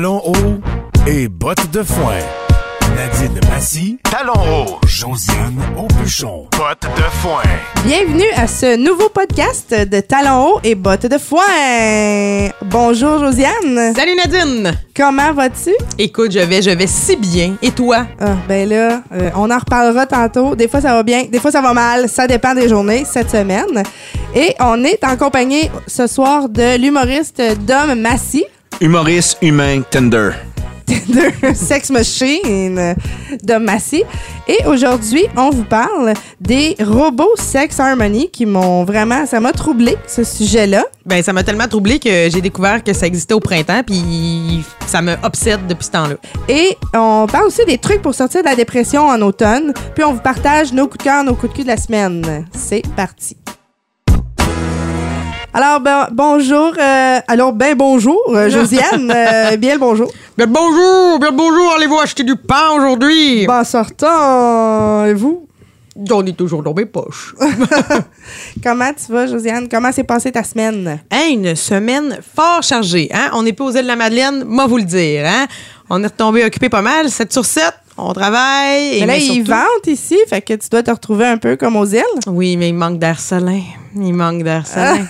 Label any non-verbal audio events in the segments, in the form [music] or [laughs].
talons hauts et bottes de foin. Nadine Massy, talons hauts. Josiane Aubuchon, bottes de foin. Bienvenue à ce nouveau podcast de Talons hauts et bottes de foin. Bonjour Josiane. Salut Nadine! Comment vas-tu? Écoute, je vais, je vais si bien. Et toi? Ah, ben là, euh, on en reparlera tantôt. Des fois ça va bien, des fois ça va mal. Ça dépend des journées cette semaine. Et on est en compagnie ce soir de l'humoriste Dom Massy. Humoriste humain tender. de Sex Machine de Massy. Et aujourd'hui, on vous parle des robots Sex Harmony qui m'ont vraiment, ça m'a troublé ce sujet-là. Ben, ça m'a tellement troublé que j'ai découvert que ça existait au printemps, puis ça me obsède depuis ce temps-là. Et on parle aussi des trucs pour sortir de la dépression en automne. Puis on vous partage nos coups de cœur, nos coups de cul de la semaine. C'est parti. Alors, ben, bonjour. euh, alors, ben bonjour, euh, Josiane. euh, [laughs] bien le bonjour. Bien le bonjour, bien le bonjour, allez-vous acheter du pain aujourd'hui? Bon sortant, et vous? On est toujours dans mes poches. [laughs] [laughs] Comment tu vas, Josiane? Comment s'est passée ta semaine? Hein, une semaine fort chargée, hein? On n'est pas aux îles de la Madeleine, moi vous le dire, hein? On est retombé occupé pas mal, 7 sur 7, on travaille. et Mais là, mais ils surtout- vendent ici, fait que tu dois te retrouver un peu comme aux îles. Oui, mais il manque d'air salin. Il manque d'air salin.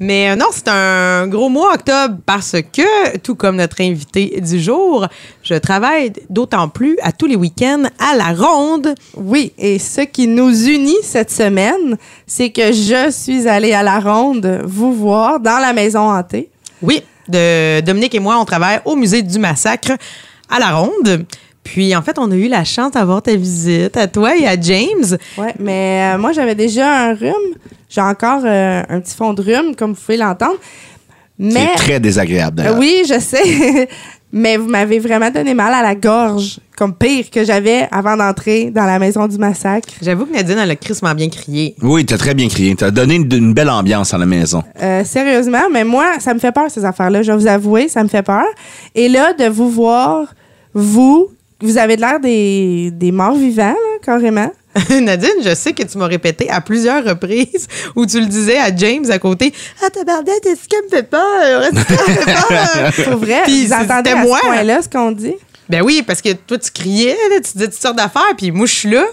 mais euh, non, c'est un gros mois octobre parce que, tout comme notre invité du jour, je travaille d'autant plus à tous les week-ends à la ronde. Oui, et ce qui nous unit cette semaine, c'est que je suis allée à la ronde vous voir dans la maison hantée. Oui, de Dominique et moi, on travaille au musée du massacre à la ronde. Puis, en fait, on a eu la chance d'avoir ta visite à toi et à James. Ouais, mais euh, moi, j'avais déjà un rhume. J'ai encore euh, un petit fond de rhume, comme vous pouvez l'entendre. Mais C'est très désagréable. Euh, d'ailleurs. oui, je sais. [laughs] mais vous m'avez vraiment donné mal à la gorge, comme pire que j'avais avant d'entrer dans la maison du massacre. J'avoue que Nadine, elle a crissement bien crié. Oui, t'as très bien crié. T'as donné une, une belle ambiance à la maison. Euh, sérieusement, mais moi, ça me fait peur, ces affaires-là. Je vais vous avouer, ça me fait peur. Et là, de vous voir, vous, vous avez de l'air des, des morts vivants, là, carrément. [laughs] Nadine, je sais que tu m'as répété à plusieurs reprises où tu le disais à James à côté Ah, tabarnak, est-ce qu'elle me fait peur? Est-ce qu'elle me fait peur? [laughs] Pour vrai, Puis c'était à moi. ce point-là ce qu'on dit? Ben oui, parce que toi, tu criais, là, tu disais toutes sortes d'affaires, puis moi, je suis là.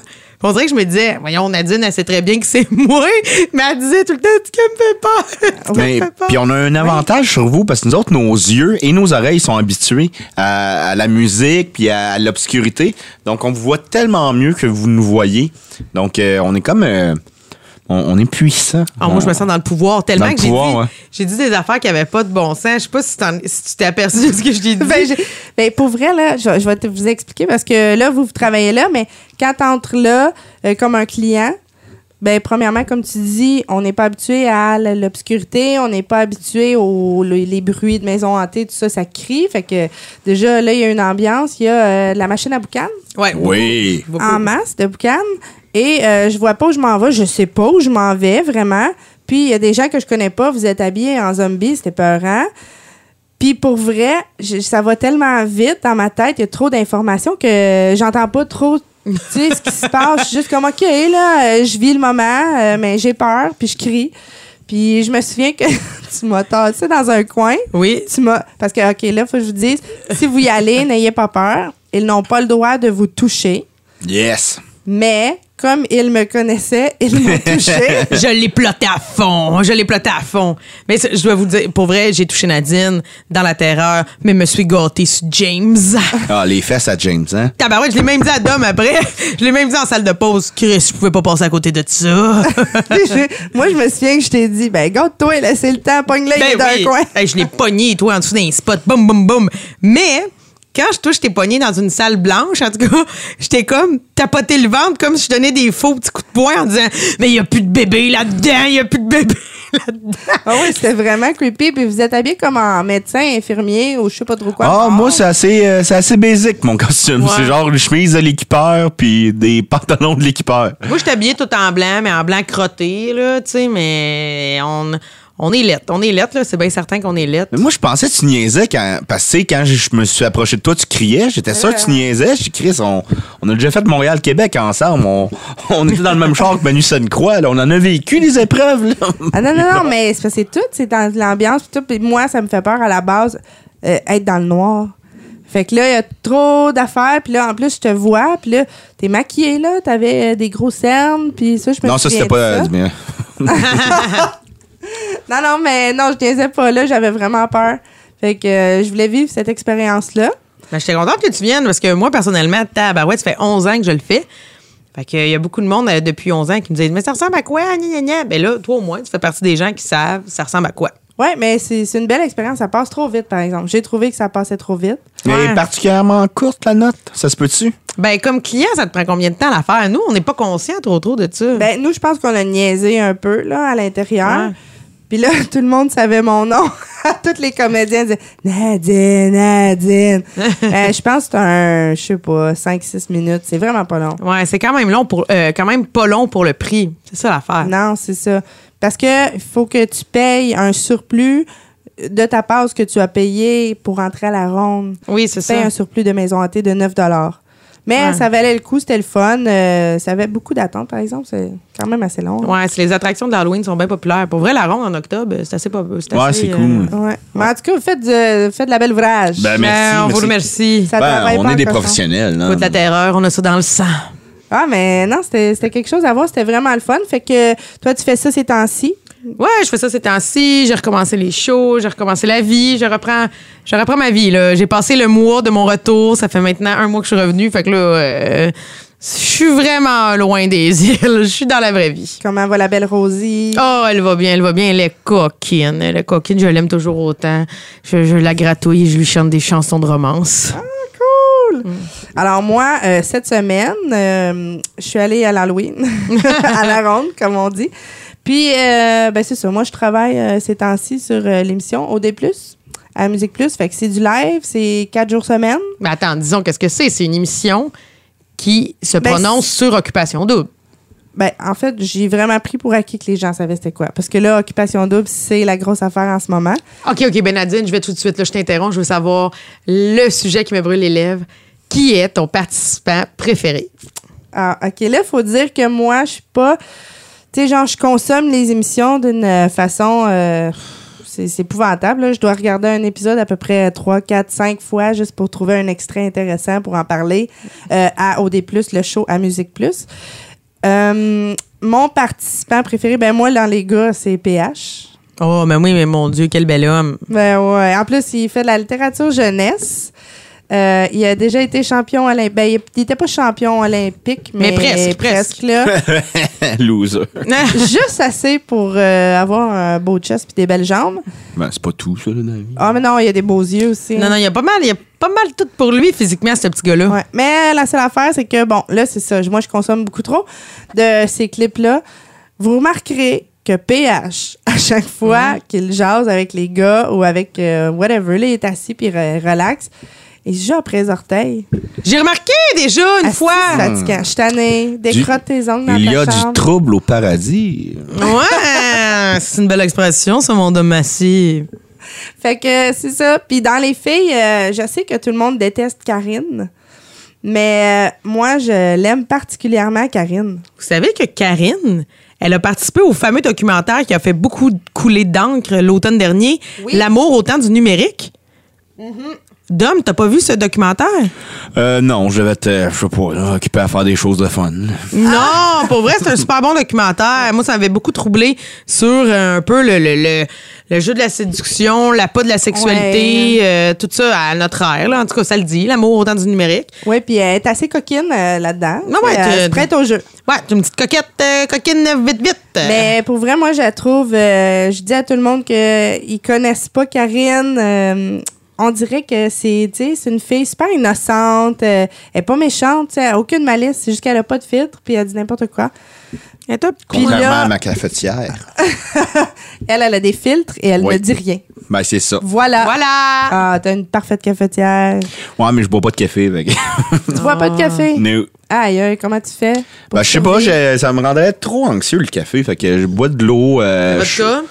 On dirait que je me disais, voyons, Nadine, elle sait très bien que c'est [laughs] moi, mais elle disait tout le temps, qu'elle me fait peur? [laughs] Mais- puis on a un avantage sur vous parce que nous autres, nos yeux et nos oreilles sont habitués à, à la musique puis à, l'obscurité. Donc, on vous voit tellement mieux que vous nous voyez. Donc, euh, on est comme... euh, on, on est puissant. Ah, moi, je me sens dans le pouvoir tellement le que j'ai dit, ouais. dit des affaires qui n'avaient pas de bon sens. Je sais pas si, tu t'es aperçu de ce que je t'ai dit. Ben, ben, pour vrai, là, je, je vais te- vous expliquer parce que là, vous, vous travaillez là, mais quand tu entres là euh, comme un client, ben, premièrement, comme tu dis, on n'est pas habitué à l'obscurité, on n'est pas habitué aux le- les bruits de maison hantée, tout ça, ça crie. Fait que déjà, là, il y a une ambiance. Il y a euh, la machine à boucan ouais, Oui. beaucoup. en masse de boucan. Et euh, je vois pas où je m'en vais. Je sais pas où je m'en vais, vraiment. Puis il y a des gens que je connais pas. Vous êtes habillés en zombie, c'était peurant. Puis pour vrai, je- ça va tellement vite dans ma tête, il y a trop d'informations que j'entends pas trop tu sais ce qui se [laughs] passe. Je suis juste comme OK là, euh, je vis le moment, euh, mais j'ai peur, puis je crie. Puis je me souviens que [laughs] tu m'as tassé dans un coin. Oui. Tu m'as parce que OK, là faut que je vous dise si vous y allez, n'ayez pas peur. Ils n'ont pas le droit de vous toucher, Yes. mais comme ils me connaissaient, ils m'ont [laughs] touché. Je l'ai ploté à fond. Je l'ai ploté à fond. Mais je dois vous dire, pour vrai, j'ai touché Nadine dans la terreur, mais me suis gâté sur James. Ah, les fesses à James, hein? Tabarouette, je l'ai même dit à Dom après. Je l'ai même dit en salle de pause. Chris, je pouvais pas passer à côté de ça. [laughs] Moi, je me souviens que je t'ai dit, ben, garde-toi, laissez le temps, pogne-le Ben dans oui. un coin. Hey, je l'ai pogné, toi, en dessous d'un spot. Boum, boum, boum. Mais quand je touche, t'es pogné dans une salle blanche, en tout cas, [laughs] j'étais comme tapoté le ventre comme si je donnais des faux petits coups de poing en disant Mais il y a plus de bébé là-dedans, il y a plus de bébé [laughs] là-dedans. Ah oui, c'était vraiment creepy. Puis vous êtes habillé comme en médecin, infirmier ou je sais pas trop quoi. Ah, moi, c'est assez, euh, c'est assez basique, mon costume. Ouais. C'est genre une chemise de l'équipeur puis des [laughs] pantalons de l'équipeur. Moi, je suis habillée tout en blanc, mais en blanc crotté, là, tu sais, mais on, on est lettre. On est lettre, là. C'est bien certain qu'on est lettre. Mais moi, je pensais que tu niaisais quand. Parce que, tu sais, quand je me suis approché de toi, tu criais. J'étais sûr que tu niaisais. Je dis, Chris, on, on a déjà fait Montréal-Québec ensemble. On, [laughs] on était dans le même char que Manu Croix. Là. On en a vécu des épreuves. Là. Ah non, non, non, [laughs] mais c'est tout, c'est dans l'ambiance. tout. Puis moi, ça me fait peur à la base, euh, être dans le noir. Fait que là, il y a trop d'affaires. Puis là, en plus, je te vois. Puis là, t'es maquillée, là. T'avais euh, des gros cernes. Puis ça, je me Non, ça, c'était pas. ça. [laughs] Non, non, mais non, je niaisais pas là. J'avais vraiment peur. Fait que euh, je voulais vivre cette expérience-là. Ben, j'étais contente que tu viennes parce que moi, personnellement, tabarouette, ça fait 11 ans que je le fais. Fait que, il y a beaucoup de monde euh, depuis 11 ans qui me disent Mais ça ressemble à quoi? Gna, gna, gna. Ben là, toi au moins, tu fais partie des gens qui savent ça ressemble à quoi. Ouais, mais c'est c'est une belle expérience. Ça passe trop vite, par exemple. J'ai trouvé que ça passait trop vite. Mais Ouais. particulièrement courte, la note. Ça se peut-tu? Ben, comme client, ça te prend combien de temps à la faire? Nous, on n'est pas conscients trop trop de ça. Ben, nous, je pense qu'on a niaisé un peu, là, à l'intérieur. Ouais. Puis là, [laughs] tout le monde savait mon nom. [laughs] Tous les comédiens disaient Nadine, Nadine. [laughs] Euh, je pense que c'est un, je sais pas, 5-6 minutes. C'est vraiment pas long. Ouais, c'est quand même long pour euh, quand même pas long pour le prix. C'est ça l'affaire. Non, c'est ça. Parce que faut que tu payes un surplus de ta passe que tu as payé pour entrer à la ronde. Oui, c'est Tu payes ça. un surplus de maison hantée de 9 Mais Ouais. ça valait le coup, c'était le fun. Euh, ça avait beaucoup d'attentes, par exemple. C'est quand même assez long. Ouais, c'est les attractions de l'Halloween sont bien populaires. Pour vrai, la ronde en octobre, c'est assez pas. Ouais, c'est euh, cool. Ouais. Mais en tout cas, vous faites, de, faites de la belle ouvrage. Ben, ben, merci, on vous merci. remercie. Ça Ben, travaille on pas est des professionnels. là. Écoute la terreur, on a ça dans le sang. Ah, mais non, c'était c'était quelque chose à voir. C'était vraiment le fun. Fait que toi, tu fais ça ces temps-ci? Ouais, je fais ça ces temps-ci. J'ai recommencé les shows, j'ai recommencé la vie. Je reprends, je reprends ma vie. J'ai passé le mois de mon retour. Ça fait maintenant un mois que je suis revenue. Fait que là, euh, je suis vraiment loin des [laughs] îles. Je suis dans la vraie vie. Comment va la belle Rosie? Oh, elle va bien, elle va bien. Elle est coquine. Elle est coquine, je l'aime toujours autant. Je, je la gratouille et je lui chante des chansons de romance. Cool! Alors, moi, euh, cette semaine, euh, je suis allée à l'Halloween, [laughs] à la ronde, comme on dit. Puis, euh, ben, c'est ça. Moi, je travaille euh, ces temps-ci sur euh, l'émission OD, à Musique Plus. Fait que c'est du live, c'est quatre jours semaine. Mais attends, disons, qu'est-ce que c'est? C'est une émission qui se Ben, prononce sur Occupation Double. Ben, en fait, j'ai vraiment pris pour acquis que les gens savaient c'était quoi. Parce que là, Occupation Double, c'est la grosse affaire en ce moment. OK, OK, Benadine, je vais tout de suite, là, je t'interromps, je veux savoir le sujet qui me brûle les lèvres. Qui est ton participant préféré? Ah, OK. Là, il faut dire que moi, je suis pas. Tu sais, genre, je consomme les émissions d'une euh, façon. euh, c'est c'est épouvantable. là. Je dois regarder un épisode à peu près 3, 4, 5 fois juste pour trouver un extrait intéressant pour en parler euh, à OD, le show à Musique Plus. Euh, mon participant préféré, ben moi, dans les gars, c'est PH. Oh, mais oui, mais mon Dieu, quel bel homme. Ben ouais. En plus, il fait de la littérature jeunesse. Euh, il a déjà été champion olympique. Ben, il n'était pas champion olympique, mais, Mais presque, presque. là. [laughs] [laughs] Loser. [laughs] Juste assez pour euh, avoir un beau chest puis des belles jambes. Ben, c'est pas tout, ça, là, dans la vie. Ah, mais non, il y a des beaux yeux aussi. non, non, il y a pas mal, il y a pas mal tout pour lui physiquement, ce petit gars-là. Ouais. Mais la seule affaire, c'est que, bon, là, c'est ça. Moi, je consomme beaucoup trop de ces clips-là. Vous remarquerez que PH, à chaque fois qu'il jase avec les gars ou avec euh, whatever, là, il est assis puis re- relax, il se joue après les orteils. J'ai remarqué déjà une fois. fatigant. Je suis tannée. Décrotte tes ongles dans Il y ta a chambre. du trouble au paradis. Ouais, c'est une belle expression, ça, mon homme massif. Fait que c'est ça. Puis dans les filles, euh, je sais que tout le monde déteste Karine. Mais euh, moi, je l'aime particulièrement, Karine. Vous savez que Karine, elle a participé au fameux documentaire qui a fait beaucoup couler d'encre l'automne dernier, Oui. L'amour au temps du numérique? Dom, t'as pas vu ce documentaire? Euh, non, je vais être, euh, je sais pas, là, occupé à faire des choses de fun. Non, pour vrai, c'est un super bon documentaire. Moi, ça m'avait beaucoup troublé sur euh, un peu le, le, le, le jeu de la séduction, la pas de la sexualité, euh, tout ça à notre ère. Là. En tout cas, ça le dit, l'amour au temps du numérique. Oui, puis elle est assez coquine euh, là-dedans. Non, ouais, elle prête au jeu. Ouais, t'es une petite coquette, euh, coquine vite, vite. Mais pour vrai, moi, je la trouve. euh, je dis à tout le monde qu'ils connaissent pas Karine. On dirait que c'est, tu sais, c'est une fille super innocente. euh, elle est pas méchante, tu sais, elle a aucune malice. C'est juste qu'elle a pas de filtre, puis elle dit n'importe quoi. Et toi, Puis Contrairement là- à ma cafetière. Elle, elle a des filtres et elle Oui. ne dit rien. Ben, c'est ça. Voilà. Voilà! Ah, t'as une parfaite cafetière. Ouais, mais je bois pas de café. que- Tu bois pas de café? [laughs] No. Aïe, aïe, comment tu fais? Ben, je sais pas, ça me rendrait trop anxieux le café. Fait que je bois de l'eau. euh, je- euh,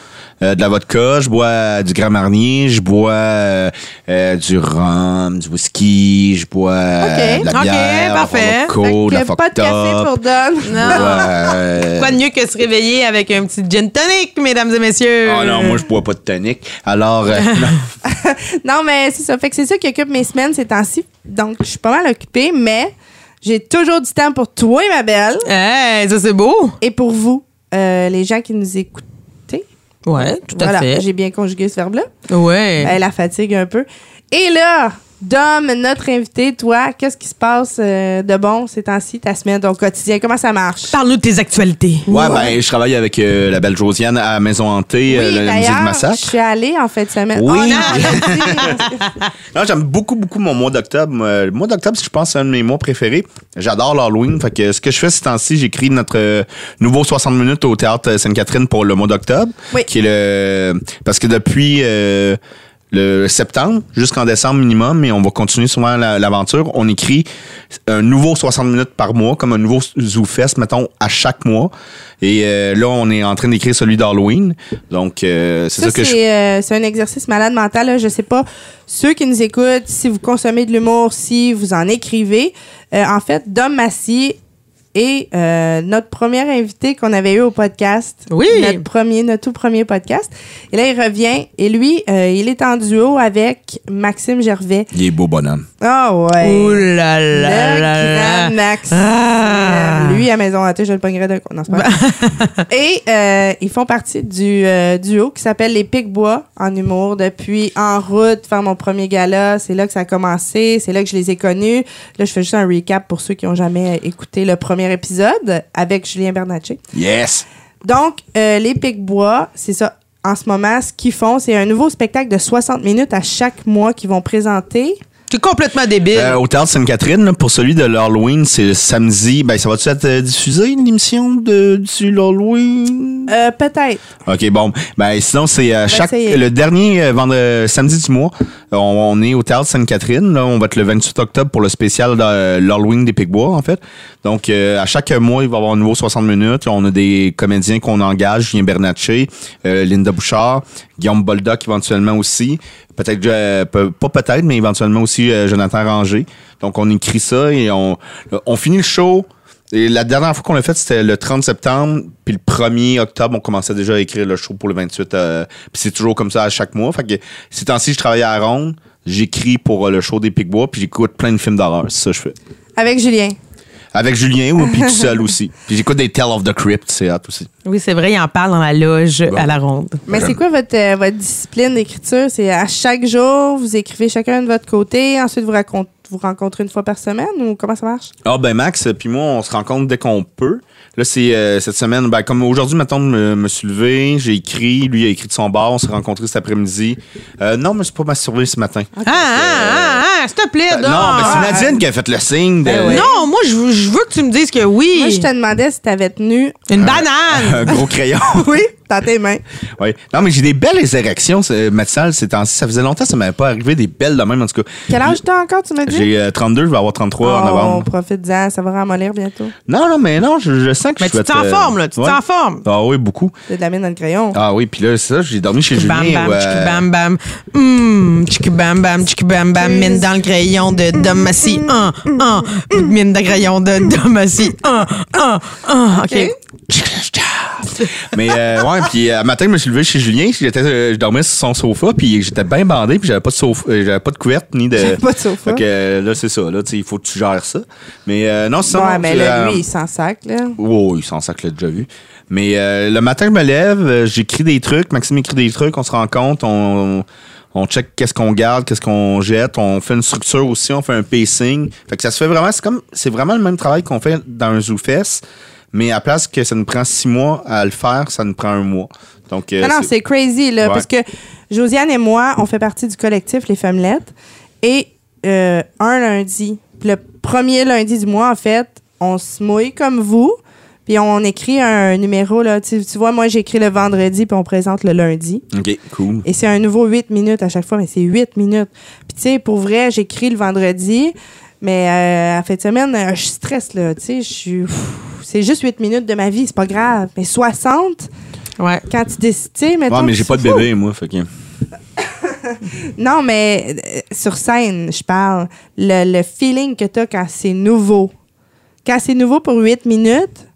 de la vodka, je bois du Grand Marnier, je bois euh, euh, du rhum, du whisky, je bois euh, de la Ok, bière, parfait. Vodka, de la pas de café pour. Don. Non. Euh, [laughs] Quoi de mieux que se réveiller avec un petit gin tonic, mesdames et messieurs? Oh non, moi je bois pas de tonic. Alors, euh, [laughs] non. [laughs] Non, mais c'est ça. Fait que c'est ça qui occupe mes semaines ces temps-ci. Donc, je suis pas mal occupée, mais j'ai toujours du temps pour toi, ma belle, Hey, ça c'est beau. et pour vous, euh, les gens qui nous écoutent. Ouais, tout à Voilà, fait. j'ai bien conjugué ce verbe-là. Ouais. Elle la fatigue un peu. Et là, Dom, notre invité, toi, qu'est-ce qui se passe euh, de bon ces temps-ci, ta semaine, ton quotidien? Comment ça marche? Parle-nous de tes actualités. Ouais, ben, je travaille avec euh, la belle Josiane à Maison Hantée, euh, Oui, le- musée de d'ailleurs, je Massacre. suis allée en fin de semaine. Oui. Oh, non, [laughs] Non, j'aime beaucoup, beaucoup mon mois d'octobre. Le mois d'octobre, je pense, c'est un de mes mois préférés. J'adore l'Halloween. Fait que ce que je fais ces temps-ci, j'écris notre nouveau 60 minutes au Théâtre Sainte-Catherine pour le mois d'octobre. Oui. Qui est le... Parce que depuis... euh, le septembre jusqu'en décembre minimum, et on va continuer souvent la- l'aventure. On écrit un nouveau 60 minutes par mois, comme un nouveau ZooFest, mettons, à chaque mois. Et euh, là, on est en train d'écrire celui d'Halloween. Donc, euh, c'est ça, Ça, que je... c'est euh, c'est un exercice malade mental. Là. Je sais pas, ceux qui nous écoutent, si vous consommez de l'humour, si vous en écrivez. Euh, en fait, Dom Massy est euh, notre premier invité qu'on avait eu au podcast. Oui. Notre premier, notre tout premier podcast. Et là, il revient. Et lui, euh, il est en duo avec Maxime Gervais. Il est beau bonhomme. Ah ouais. Ouh là Le là là grand là. Maxime. Ah. Lui, à Maison Hantée, je le pognerai d'un coup. Non, c'est pas vrai. [laughs] Et euh, ils font partie du euh, duo qui s'appelle Les Pics-Bois en humour depuis En route, faire mon premier gala. C'est là que ça a commencé. C'est là que je les ai connus. Là, je fais juste un recap pour ceux qui n'ont jamais écouté le premier épisode avec Julien Bernatchez. Yes! Donc, euh, les Pics-Bois, c'est ça. En ce moment, ce qu'ils font, c'est un nouveau spectacle de 60 minutes à chaque mois qu'ils vont présenter. T'es complètement débile. Euh, au Théâtre Sainte-Catherine, pour celui de l'Halloween, c'est le samedi. Ben, ça va-tu être euh, diffusé, l'émission de, du l'Halloween? Euh, Peut-être. OK, bon. Ben, sinon, c'est euh, chaque, essayer. le dernier euh, vendredi, samedi du mois. On, on est au Théâtre Sainte-Catherine. Là, on va être le 28 octobre pour le spécial de l'Halloween des Picbois, en fait. Donc, euh, à chaque mois, il va y avoir un nouveau 60 minutes. On a des comédiens qu'on engage, Julien Bernatchez, euh, Linda Bouchard, Guillaume Boldoc éventuellement aussi. Peut-être, euh, pas peut-être, mais éventuellement aussi euh, Jonathan Ranger. Donc, on écrit ça et on, on finit le show. Et la dernière fois qu'on l'a fait, c'était le 30 septembre. Puis le 1er octobre, on commençait déjà à écrire le show pour le 28. euh, puis c'est toujours comme ça à chaque mois. Fait que ces temps-ci, je travaille à Ronde. J'écris pour le show des Picbois. Puis j'écoute plein de films d'horreur. C'est ça que je fais. Avec Julien. Avec Julien ou puis tout [laughs] seul aussi. Puis j'écoute des Tales of the Crypt. C'est hot aussi. Oui, c'est vrai, il en parle dans la loge à la ronde. Mais c'est quoi votre, euh, votre discipline d'écriture? C'est à chaque jour, vous écrivez chacun de votre côté, ensuite vous, vous rencontrez une fois par semaine ou comment ça marche? Ah ben Max, puis moi, on se rencontre dès qu'on peut. Là, c'est euh, cette semaine, ben, comme aujourd'hui, maintenant, je me, me suis levé, j'ai écrit, lui a écrit de son bar, on s'est rencontrés cet après-midi. Euh, non, mais c'est pas masturbé ce matin. Ah, ah, ah, ah, s'il te plaît, Euh, donc. non, mais c'est Nadine qui a fait le signe de... Ben ouais. Non, moi, je veux, je veux que tu me dises que oui. Moi, je te demandais si t'avais tenu. Une banane. un gros crayon. [laughs] Oui, dans tes mains. oui. Non, mais j'ai des belles érections, c'est- Mathilde, ces temps-ci. Ça faisait longtemps que ça m'avait pas arrivé des belles de même, en tout cas. Quel âge t'as encore, tu m'as dit? J'ai euh, 32, je vais avoir 33 en Oh, novembre. profite-en, ça va ramollir bientôt. Non, non, mais non, je, je sens que Mais je tu t'es en euh, forme, là. Tu ouais. t'es en forme. Ah oui, beaucoup. T'as de la mine dans le crayon. Ah oui, puis là, c'est ça, j'ai dormi chez Bam, Julien. bam, ouais. tchiki, bam, bam. Hum, bam, bam, bam, bam. Mine dans le crayon de Domassi. Un, un. Mine dans le crayon de Domassi. Un, un, un. OK. [laughs] Mais euh, ouais, puis euh, un matin, je me suis levé chez Julien, j'étais, euh, je dormais sur son sofa, puis j'étais bien bandé, puis j'avais pas de sofa, euh, j'avais pas de couverte ni de. J'avais pas de sofa. Fait que euh, là, c'est ça, là, tu sais, il faut que tu gères ça. Mais euh, non, c'est ça. ouais, non, mais là, euh, lui, il s'en sac, là. Oh, il s'en sac, l'a déjà vu. Mais euh, le matin, je me lève, euh, j'écris des trucs, Maxime écrit des trucs, on se rend compte, on, on check qu'est-ce qu'on garde, qu'est-ce qu'on jette, on fait une structure aussi, on fait un pacing. Fait que ça se fait vraiment, c'est comme, c'est vraiment le même travail qu'on fait dans un ZooFest, mais à place que ça nous prend six mois à le faire, ça nous prend un mois. Donc, euh, Non, non, c'est crazy, là, Ouais. parce que Josiane et moi, on fait partie du collectif Les Femmelettes. Et euh, un lundi, puis le premier lundi du mois, en fait, on se mouille comme vous, puis on écrit un numéro, là. Tu, tu vois, moi, j'écris le vendredi, puis on présente le lundi. OK, cool. Et c'est un nouveau 8 minutes à chaque fois, mais c'est 8 minutes. Puis, tu sais, pour vrai, j'écris le vendredi, mais euh, à fin de semaine, euh, je stresse, là. Tu sais, je suis. C'est juste 8 minutes de ma vie, c'est pas grave. Mais 60, Ouais. Quand tu décides, mettons Ouais, mais j'ai pas de tu- bébé, moi. Fait que... [laughs] Non, mais euh, sur scène, je parle. Le, le feeling que tu as quand c'est nouveau. Quand c'est nouveau pour 8 minutes,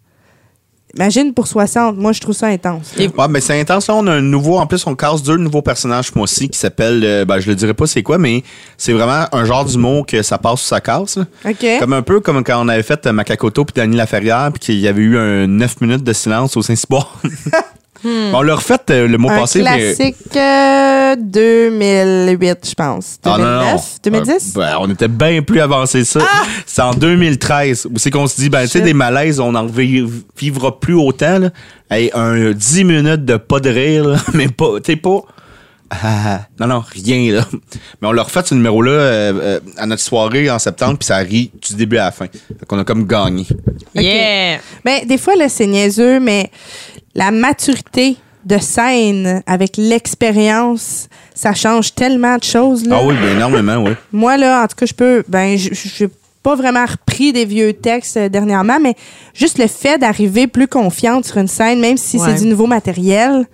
imagine pour 60. Moi, je trouve ça intense. Ouais, mais c'est intense. Là, on a un nouveau. En plus, on casse deux nouveaux personnages, moi aussi, qui s'appellent. euh, ben, je le dirai pas c'est quoi, mais c'est vraiment un genre d'humour que ça passe ou ça casse. là. OK. Comme un peu comme quand on avait fait euh, Macacoto puis Dany Laferrière, puis qu'il y avait eu un 9 minutes de silence au Saint-Cyboire. [laughs] On l'a refait euh, le mois un passé. mais- classique euh, 2008, je pense. 2009, Ah, non, non. 2010? Euh, ben, on était bien plus avancé que ça. C'est en 2013 où c'est qu'on se dit, ben, tu sais, des malaises, on n'en vivra plus autant. Là. Hey, un 10 minutes de pas de rire, là, [laughs] mais pas, tu sais, pas. Ah, [laughs] non, non, rien, là. Mais on l'a refait ce numéro-là euh, euh, à notre soirée en septembre, puis ça rit du début à la fin. Fait qu'on a comme gagné. Yeah! Ben, des fois, là, c'est niaiseux, mais la maturité de scène avec l'expérience, ça change tellement de choses. Là. Ah oui, ben, énormément, oui. Moi, là, en tout cas, je peux. Ben, je n'ai pas vraiment repris des vieux textes euh, dernièrement, mais juste le fait d'arriver plus confiante sur une scène, même si Ouais. c'est du nouveau matériel,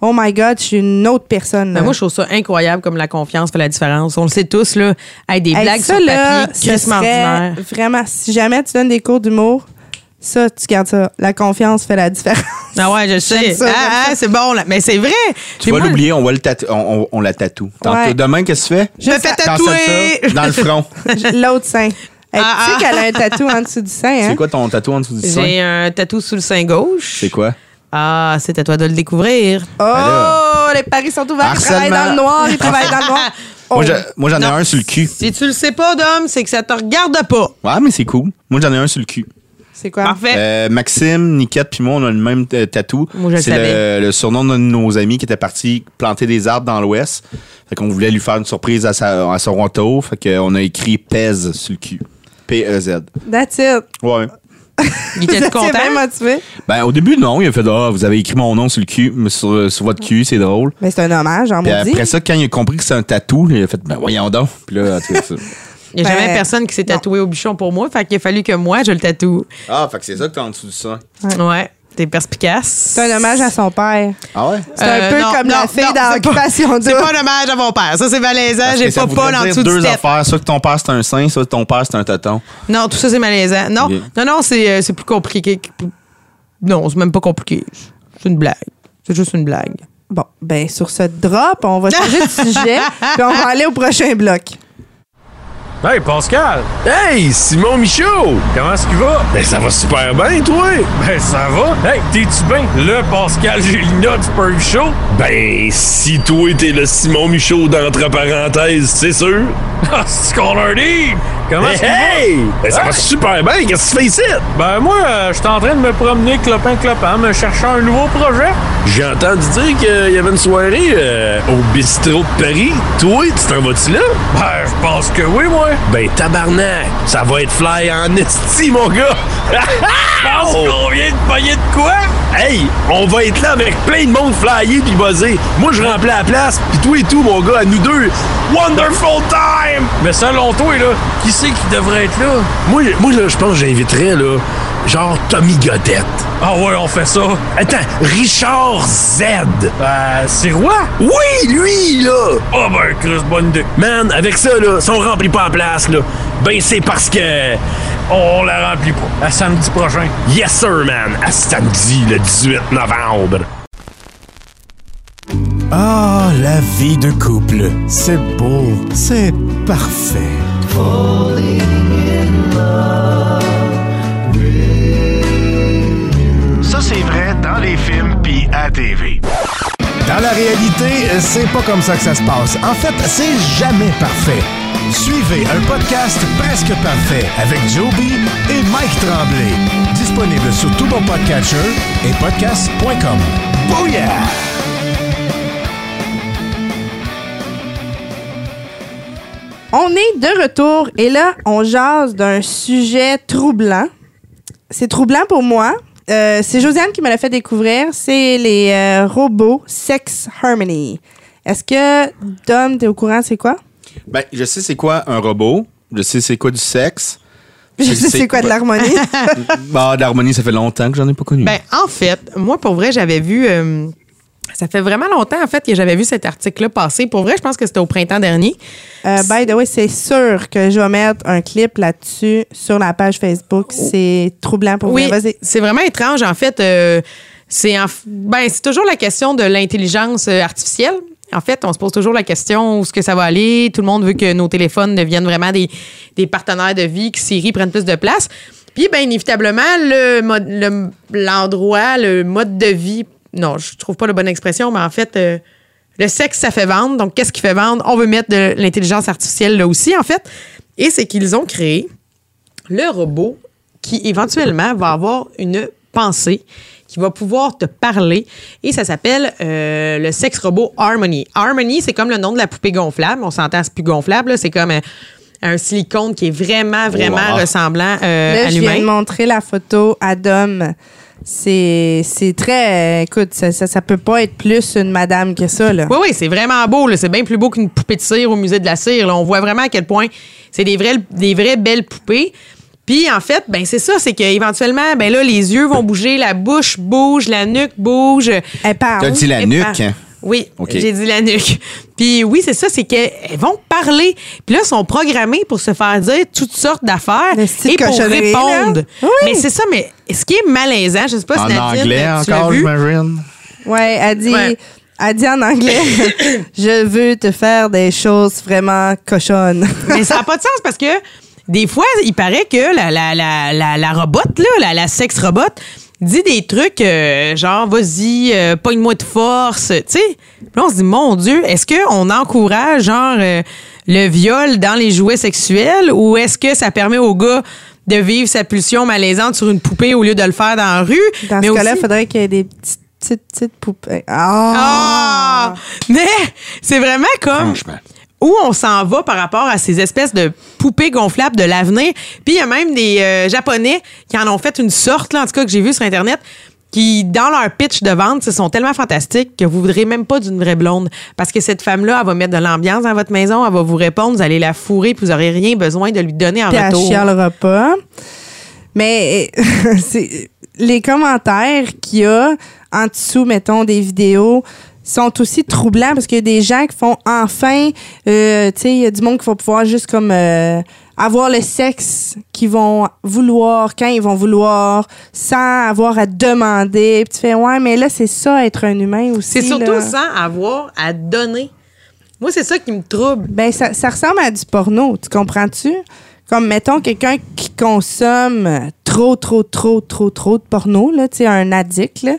oh my God, je suis une autre personne. Ben, moi, je trouve ça incroyable comme la confiance fait la différence. On le sait tous, là. Hey, des Hey, blagues ça, sur là, papier, ce. Vraiment, si jamais tu donnes des cours d'humour, ça, tu gardes ça. La confiance fait la différence. Ah ouais, je sais. Ça, ah, ah, c'est bon, là. Mais c'est vrai. Tu vas l'oublier, on va le tatou- on, on- on la tatoue. Tantôt- Ouais. Demain, qu'est-ce que tu fais? Je me fais tatouer. ça dans le front. [laughs] L'autre sein. Ah, tu sais ah. qu'elle a un tatou en dessous du sein, hein? C'est quoi ton tatou en dessous du sein? J'ai un tatou sous le sein gauche. C'est quoi? Ah, c'est à toi de le découvrir. Oh, les paris sont ouverts. Ils travaillent dans le noir. Ils travaillent dans le noir. Oh. [laughs] Moi, je- moi, j'en ai Non. un sur le cul. Si tu le sais pas, Dom, c'est que ça te regarde pas. Ouais, mais c'est cool. Moi, j'en ai un sur le cul. C'est quoi? Parfait. Euh, Maxime, Niquette, puis moi, on a le même euh, tatou. Moi, je le C'est le, le surnom de nos amis qui était parti planter des arbres dans l'Ouest. Fait qu'on voulait lui faire une surprise à, sa, à son retour. Fait qu'on a écrit PEZ sur le cul. P-E-Z. That's it. Ouais. Il était [laughs] content? bien motivé. Ben, au début, non. Il a fait, ah, vous avez écrit mon nom sur le cul, sur, sur votre cul, c'est drôle. Mais c'est un hommage, en Puis maudit. après ça, quand il a compris que c'est un tatou, il a fait, ben, voyons donc. Puis là, Il n'y a jamais Ben, personne qui s'est tatoué au bichon pour moi. Fait qu'il a fallu que moi, je le tatoue. Ah, fait que c'est ça que t'as en dessous du sein. Ouais. T'es perspicace. C'est un hommage à son père. Ah ouais? C'est un Euh, peu non, comme non, la fille non, dans c'est pas- Occupation C'est pas un hommage à mon père. Ça, c'est malaisant. J'ai pas pas en dessous du deux affaires. Soit que ton père, c'est un sein, soit que ton père, c'est un tonton. Non, tout ça, c'est malaisant. Non, non, non, c'est euh, c'est plus compliqué. que- Non, c'est même pas compliqué. C'est une blague. C'est juste une blague. Bon, ben sur ce drop, on va changer de sujet, [laughs] puis on va aller au prochain bloc. Hey Pascal, Hey, Simon Michaud! comment est-ce qu'il va? Ben, ça va super bien, toi! Ben ça va. Hey, t'es-tu bien? Le Pascal Gélina du Perv Show? Ben, si toi t'es le Simon Michaud d'entre parenthèses, c'est sûr! [laughs] Ah, c'est qu'on leur dit! Comment Hey, est-ce qu'il hey! Ben, ça va super bien, qu'est-ce que tu fais ici? Ben moi, euh, je suis en train de me promener clopin-clopin, me chercher un nouveau projet. J'ai entendu dire qu'il y avait une soirée euh, au bistrot de Paris. Toi, tu t'en vas-tu là? Ben, je pense que oui, moi. Ben, tabarnak! Ça va être fly en esti, mon gars! [laughs] Pense Oh! qu'on vient de payer de quoi? Hey, on va être là avec plein de monde flyé puis buzzé. Moi, je remplis la place, puis toi et tout, mon gars, à nous deux. Wonderful time! Mais selon toi, là, qui c'est qui devrait être là? Moi, moi là, je pense que j'inviterais, là, genre Tommy Godette. Ah ouais, on fait ça. Attends, Richard Z. Ben, c'est roi? Oui, lui, là! Ah ben, Chris, bonne idée. Man, avec ça, là, si on remplit pas en place, là, ben c'est parce que... On la remplit pas. À samedi prochain. Yes, sir, man! À samedi, le 18 novembre. Ah, la vie de couple. C'est beau, c'est parfait. Ça, TV. Dans la réalité, c'est pas comme ça que ça se passe. En fait, c'est jamais parfait. Suivez un podcast presque parfait avec Joby et Mike Tremblay. Disponible sur tout bon podcatcher et podcast.com. Booyah! On est de retour et là, on jase d'un sujet troublant. C'est troublant pour moi. Euh, c'est Josiane qui me l'a fait découvrir. C'est les euh, robots Sex Harmony. Est-ce que, Dom, t'es au courant, c'est quoi? Ben, je sais c'est quoi un robot. Je sais c'est quoi du sexe. Je sais c'est quoi de l'harmonie. [laughs] Bah, d'harmonie, ça fait longtemps que j'en ai pas connu. Ben, en fait, moi, pour vrai, j'avais vu. euh, ça fait vraiment longtemps, en fait, que j'avais vu cet article-là passer. Pour vrai, je pense que c'était au printemps dernier. Euh, by the way, c'est sûr que je vais mettre un clip là-dessus sur la page Facebook. C'est troublant pour Oui, vous. Vas-y. c'est vraiment étrange. En fait, euh, c'est en ben, toujours la question de l'intelligence euh, artificielle. En fait, on se pose toujours la question où est-ce que ça va aller. Tout le monde veut que nos téléphones deviennent vraiment des, des partenaires de vie, que Siri prenne plus de place. Puis, ben, inévitablement, le mode- le- l'endroit, le, mode de vie, non, je trouve pas la bonne expression, mais en fait, euh, le sexe, ça fait vendre. Donc, qu'est-ce qui fait vendre? On veut mettre de l'intelligence artificielle là aussi, en fait. Et c'est qu'ils ont créé le robot qui éventuellement va avoir une pensée, qui va pouvoir te parler. Et ça s'appelle euh, le sexe robot Harmony. Harmony, c'est comme le nom de la poupée gonflable. On s'entend, c'est plus gonflable. C'est comme euh, un silicone qui est vraiment, vraiment Wow. ressemblant euh, Là, à je viens de l'humain. montrer la photo à Dom. C'est c'est très. écoute, ça, ça, ça peut pas être plus une madame que ça, là. Oui, oui, c'est vraiment beau. là. C'est bien plus beau qu'une poupée de cire au musée de la cire. là. On voit vraiment à quel point c'est des vraies, des vraies belles poupées. Puis en fait, ben c'est ça, c'est qu'éventuellement, ben là, les yeux vont bouger, la bouche bouge, la nuque bouge. Elle parle. T'as dit la nuque, par- hein? Oui, j'ai dit la nuque. Puis oui, c'est ça, c'est qu'elles vont parler. Puis là, elles sont programmées pour se faire dire toutes sortes d'affaires et pour répondre. Oui. Mais c'est ça, mais ce qui est malaisant, je sais pas En si Nadine, anglais tu l'as encore, vu. j'imagine. Ouais, elle dit, Ouais. elle dit en anglais [laughs] Je veux te faire des choses vraiment cochonnes. [laughs] Mais ça n'a pas de sens parce que des fois, il paraît que la, la, la, la, la robot, là, la, la sexe robot, dit des trucs euh, genre, vas-y, euh, pogne-moi de force, tu sais. Puis là, on se dit, mon Dieu, est-ce qu'on encourage, genre, euh, le viol dans les jouets sexuels ou est-ce que ça permet au gars de vivre sa pulsion malaisante sur une poupée au lieu de le faire dans la rue? Dans Mais ce cas-là, il aussi- faudrait qu'il y ait des petites, petites, petites poupées. Ah! Ah! Mais c'est vraiment comme Franchement. Où on s'en va par rapport à ces espèces de poupées gonflables de l'avenir. Puis il y a même des euh, Japonais qui en ont fait une sorte, là, en tout cas que j'ai vu sur Internet, qui, dans leur pitch de vente, ce sont tellement fantastiques que vous voudrez même pas d'une vraie blonde. Parce que cette femme-là, elle va mettre de l'ambiance dans votre maison, elle va vous répondre, vous allez la fourrer, puis vous n'aurez rien besoin de lui donner en Puis elle retour. chialera pas. Mais [laughs] c'est les commentaires qu'il y a en dessous, mettons, des vidéos sont aussi troublants parce qu'il y a des gens qui font enfin, euh, tu sais, il y a du monde qui va pouvoir juste comme euh, avoir le sexe qu'ils vont vouloir quand ils vont vouloir sans avoir à demander. Puis tu fais ouais, mais là c'est ça être un humain aussi. C'est surtout là. sans avoir à donner. Moi, c'est ça qui me trouble. Ben, ça, ça ressemble à du porno, tu comprends-tu? Comme, mettons, quelqu'un qui consomme trop, trop, trop, trop, trop de porno, là, tu sais, un addict, là.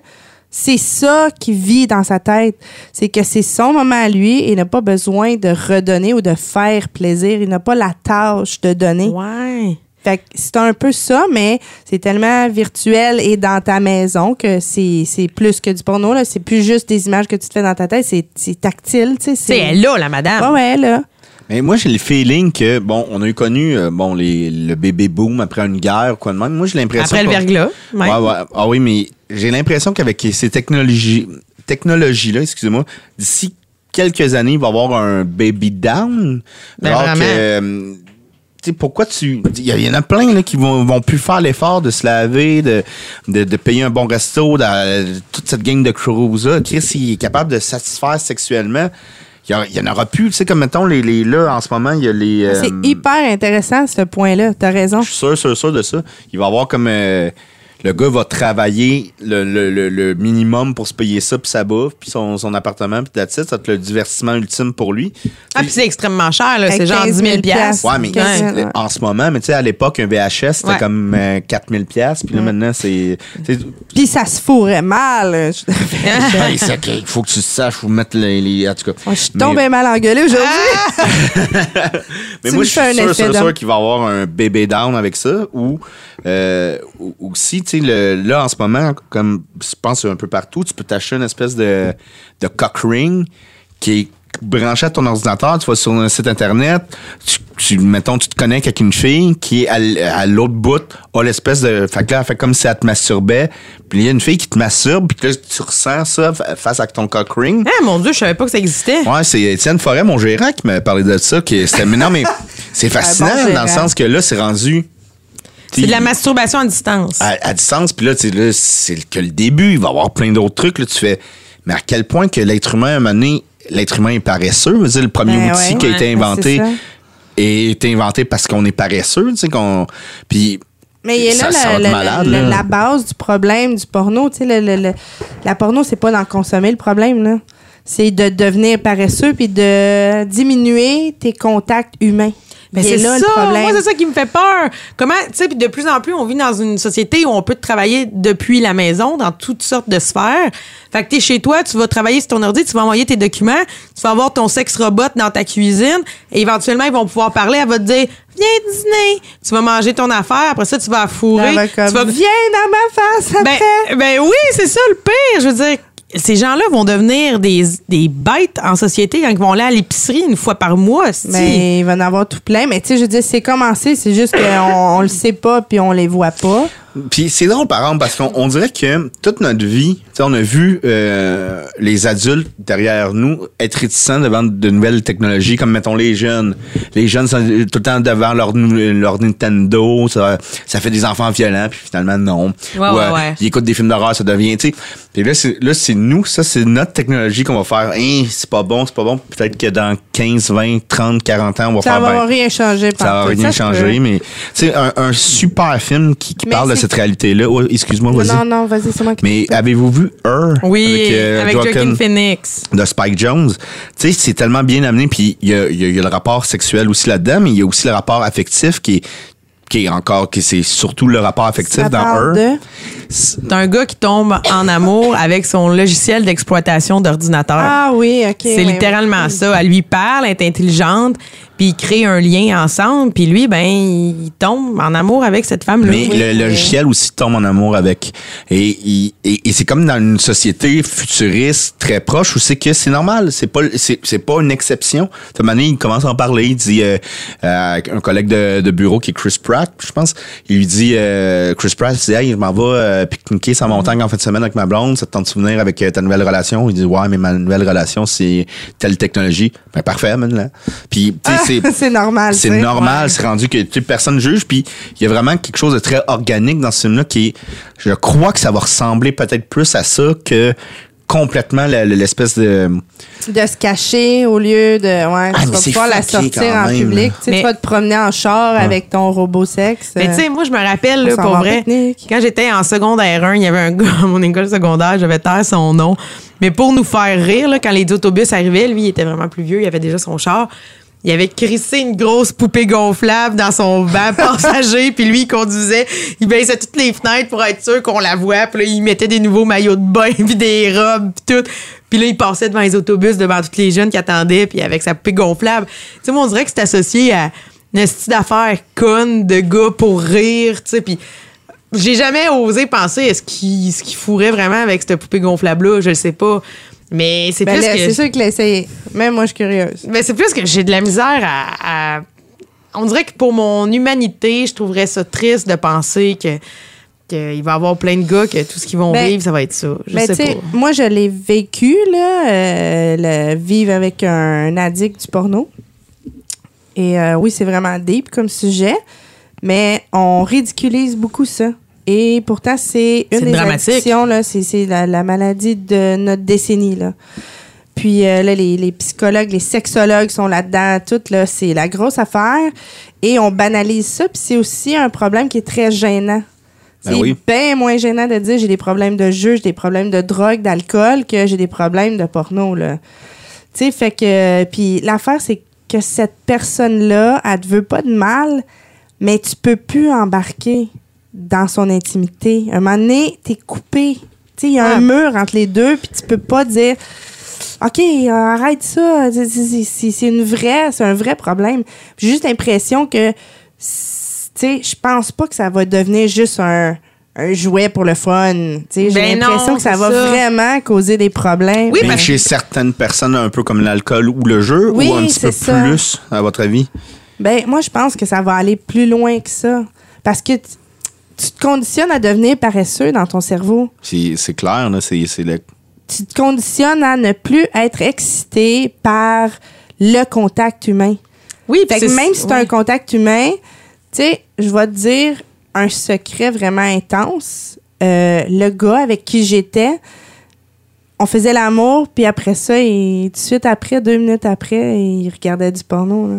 C'est ça qui vit dans sa tête. C'est que c'est son moment à lui et il n'a pas besoin de redonner ou de faire plaisir. Il n'a pas la tâche de donner. Ouais. Fait que c'est un peu ça, mais c'est tellement virtuel et dans ta maison que c'est c'est plus que du porno. là. C'est plus juste des images que tu te fais dans ta tête, c'est c'est tactile. C'est elle là, la madame. Ouais, ouais, là. Mais moi, j'ai le feeling que, bon, on a eu connu euh, bon, les, le bébé boom après une guerre ou quoi de même. Moi, j'ai l'impression. Après le verglas. Ouais, ouais. Ah oui, mais j'ai l'impression qu'avec ces technologies, technologies-là, excusez-moi, d'ici quelques années, il va y avoir un baby down. Ben, alors vraiment. que, euh, tu sais, pourquoi tu. Il y, en a plein là, qui vont, vont plus faire l'effort de se laver, de, de, de payer un bon resto, dans toute cette gang de cruise-là. Chris, il est capable de satisfaire sexuellement. Il y, en- y aura plus. Tu sais, comme mettons, les, les, là, en ce moment, il y a les. euh, C'est hyper intéressant, ce point-là. T'as raison. je suis sûr, sûr, sûr de ça. Il va avoir comme. euh, le gars va travailler le, le- le- le minimum pour se payer ça, puis sa bouffe, puis son, son appartement, puis that's it. Ça va être le divertissement ultime pour lui. Ah, puis c'est extrêmement cher, là. C'est genre 10 15 000 000 piastres. Ouais, mais ouais. en ce moment, mais tu sais, à l'époque, un VHS, c'était Ouais. comme euh, 4000 pièces puis là, maintenant, c'est... Puis ça se fourrait mal. Je [laughs] Hey, c'est OK, il faut que tu saches, faut mettre les... les- en tout cas. je suis Mais- tombée mal engueulée aujourd'hui. [laughs] [laughs] Mais Tu moi, je suis fais un sûr, sûr, sûr qu'il va y avoir un bébé down avec ça. Ou euh, ou- aussi, tu sais, là, en ce moment, comme je pense un peu partout, tu peux t'acheter une espèce de, de cock ring qui est branché à ton ordinateur. Tu vas sur un site Internet, tu, tu- mettons, tu te connectes avec une fille qui est à, l'autre bout, a l'espèce de... Fait que là, elle fait comme si elle te masturbait. Puis il y a une fille qui te masturbe, puis que là, tu ressens ça fa- face à ton cock ring. Ah, mon Dieu, je savais pas que ça existait. Ouais, c'est Étienne Forêt, mon gérant, qui m'a parlé de ça. Qui mais non, mais [laughs] c'est fascinant bon dans le sens que là, c'est rendu. C'est de la masturbation à distance. à, à distance. Puis là, tu sais, là, c'est que le début. Il va y avoir plein d'autres trucs. Là, tu fais, mais à quel point que l'être humain, à un moment donné, l'être humain est paresseux? Dire, le premier Ben outil ouais, qui a ouais. été Ben, inventé c'est ça. est inventé parce qu'on est paresseux. Tu sais, qu'on. Puis. Mais il y a là, la, la- malade, la- là. la base du problème du porno. Tu sais, le- le- le- la porno, c'est pas d'en consommer le problème, là. C'est de devenir paresseux puis de diminuer tes contacts humains. Mais c'est là ça, le problème. moi c'est ça qui me fait peur. Comment, tu sais, de plus en plus, on vit dans une société où on peut travailler depuis la maison dans toutes sortes de sphères. Fait que t'es chez toi, tu vas travailler sur ton ordi, tu vas envoyer tes documents, tu vas avoir ton sexe robot dans ta cuisine et éventuellement ils vont pouvoir parler, elle va te dire viens dîner, tu vas manger ton affaire, après ça tu vas fourrer, tu vas Viens dans ma face après. ben, ben oui, c'est ça le pire. Je veux dire, ces gens-là vont devenir des, des bêtes en société quand ils vont aller à l'épicerie une fois par mois. Mais il va en avoir tout plein. Mais tu sais, je veux dire, c'est commencé. C'est juste qu'on [coughs] on le sait pas puis on les voit pas. Puis c'est drôle, par exemple, parce qu'on on dirait que toute notre vie, tu sais, on a vu euh, les adultes derrière nous être réticents devant de nouvelles technologies, comme mettons les jeunes. Les jeunes sont tout le temps devant leur, Nintendo, ça, ça fait des enfants violents, puis finalement non. Ouais, Ou, ouais, euh, ouais. Ils écoutent des films d'horreur, ça devient, tu sais. Puis là, c'est, là, c'est nous, ça, c'est notre technologie qu'on va faire. Hein, c'est pas bon, c'est pas bon. Peut-être que dans 15, 20, 30, 40 ans, on va Ça faire va ben, rien changer. ça va rien changer, mais tu sais, un, un super film qui, qui parle de c'est- cette réalité-là. Ouais, excuse-moi, vas-y. non, non, vas-y, c'est moi qui. Mais avez-vous vu Her Oui, euh, avec, Joaquin Joaquin Phoenix. de Spike Jones? Tu sais, c'est tellement bien amené, puis il y a, y a- il y a le rapport sexuel aussi là-dedans, mais il y a aussi le rapport affectif qui est qui est encore qui c'est surtout le rapport affectif Ça dans parle Her. de- C'est un gars qui tombe en amour avec son logiciel d'exploitation d'ordinateur. Ah oui, OK. C'est oui, littéralement oui. ça. Elle lui parle, elle est intelligente, puis ils créent un lien ensemble, puis lui, ben, il tombe en amour avec cette femme-là. Mais Oui. le logiciel aussi tombe en amour avec. Et, et, et c'est comme dans une société futuriste très proche où c'est que c'est normal. C'est pas, c'est, c'est pas une exception. De manière, il commence à en parler. Il dit, euh, euh, un collègue de, de bureau qui est Chris Pratt, je pense, il lui dit, euh, Chris Pratt, il dit, hey, je m'en vais euh, pique-niquer sans montagne en fin de semaine avec ma blonde. Ça te tente de souvenir avec euh, ta nouvelle relation? Il dit, ouais, mais ma nouvelle relation, c'est telle technologie. Ben, parfait, man, là. Puis, tu sais, c'est, [laughs] c'est normal. c'est normal, Ouais. c'est rendu que personne juge, puis il y a vraiment quelque chose de très organique dans ce film-là qui est, je crois que ça va ressembler peut-être plus à ça que complètement l'espèce de... De se cacher au lieu de. Ouais, Ah, tu vas pouvoir la sortir en même, public. Tu sais, Mais- tu vas te promener en char avec ton robot sexe. Mais tu sais, moi, je me rappelle, là, pour vrai, quand j'étais en secondaire 1, il y avait un gars à [laughs] mon école secondaire, j'avais taire son nom. Mais pour nous faire rire, là, quand les autobus arrivaient, lui, il était vraiment plus vieux, il avait déjà son char. Il avait crissé une grosse poupée gonflable dans son van [laughs] passager, puis lui, il conduisait. Il baissait toutes les fenêtres pour être sûr qu'on la voit. Puis là, il mettait des nouveaux maillots de bain, [laughs] puis des robes, puis tout. Puis là, il passait devant les autobus, devant tous les jeunes qui attendaient, puis avec sa poupée gonflable. Tu sais, moi, on dirait que c'est associé à une style d'affaires conne de gars pour rire, tu sais, puis j'ai jamais osé penser qu'il ce qu'il fourrait vraiment avec cette poupée gonflable-là, je le sais pas. Mais c'est Ben plus là, que... c'est sûr qu'il a essayé. Même moi, je suis curieuse. Mais c'est plus que j'ai de la misère à, à- On dirait que pour mon humanité, je trouverais ça triste de penser que qu'il va y avoir plein de gars que tout ce qu'ils vont Ben, vivre, ça va être ça. Je sais, pas. moi, je l'ai vécu, là, euh, le vivre avec un addict du porno. Et euh, oui, c'est vraiment deep comme sujet, mais on ridiculise beaucoup ça. Et pourtant, c'est une des dramatique. addictions, là, c'est, c'est la, la maladie de notre décennie, là. Puis euh, là, les, les psychologues, les sexologues sont là-dedans, tout, là, c'est la grosse affaire. Et on banalise ça, puis c'est aussi un problème qui est très gênant. Ben C'est oui. bien moins gênant de dire j'ai des problèmes de jeu, j'ai des problèmes de drogue, d'alcool, que j'ai des problèmes de porno, là. Tu sais, fait que... Puis l'affaire, c'est que cette personne-là, elle te veut pas de mal, mais tu peux plus embarquer dans son intimité. Un moment donné, t'es coupé. Il y a un Ouais. mur entre les deux, puis tu peux pas dire... OK, euh, arrête ça. C'est- une vraie, c'est un vrai problème. J'ai juste l'impression que, je pense pas que ça va devenir juste un, un jouet pour le fun. J'ai Ben l'impression que ça va ça. vraiment causer des problèmes. Oui, mais chez certaines personnes, un peu comme l'alcool ou le jeu, Oui, ou un petit peu ça. plus, à votre avis? Ben, moi, je pense que ça va aller plus loin que ça. Parce que tu- te conditionnes à devenir paresseux dans ton cerveau. C'est c'est clair, là, c'est c'est le... Tu te conditionnes à ne plus être excité par le contact humain. Oui, Fait que même si tu as un contact humain, tu sais, je vais te dire, un secret vraiment intense. Euh, le gars avec qui j'étais, on faisait l'amour, puis après ça, il, tout de suite après, deux minutes après, il regardait du porno. Là.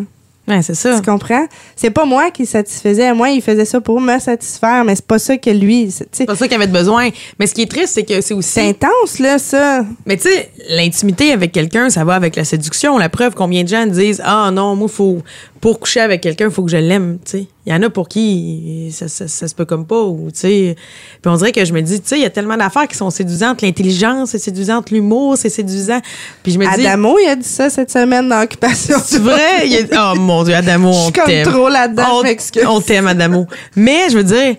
Ouais, c'est ça. Tu comprends? C'est pas moi qui satisfaisais. Moi, il faisait ça pour me satisfaire, mais c'est pas ça que lui. c'est- pas ça qu'il avait besoin. Mais ce qui est triste, c'est que c'est aussi. C'est intense, là, ça. Mais tu sais, l'intimité avec quelqu'un, ça va avec la séduction. La preuve, combien de gens disent Ah non, moi, faut, pour coucher avec quelqu'un, il faut que je l'aime. tu sais. Il y en a pour qui ça, ça, ça se peut comme pas. Ou, tu sais. Puis on dirait que je me dis, tu sais, il y a tellement d'affaires qui sont séduisantes. L'intelligence, c'est séduisante. L'humour, c'est séduisant. Puis je me dis. Adamo, il a dit ça cette semaine dans Occupation. C'est vrai? Il y a- Oh mon Dieu, Adamo, Je suis on comme t'aime. trop là-dedans, On- je. On t'aime, Adamo. Mais je veux dire,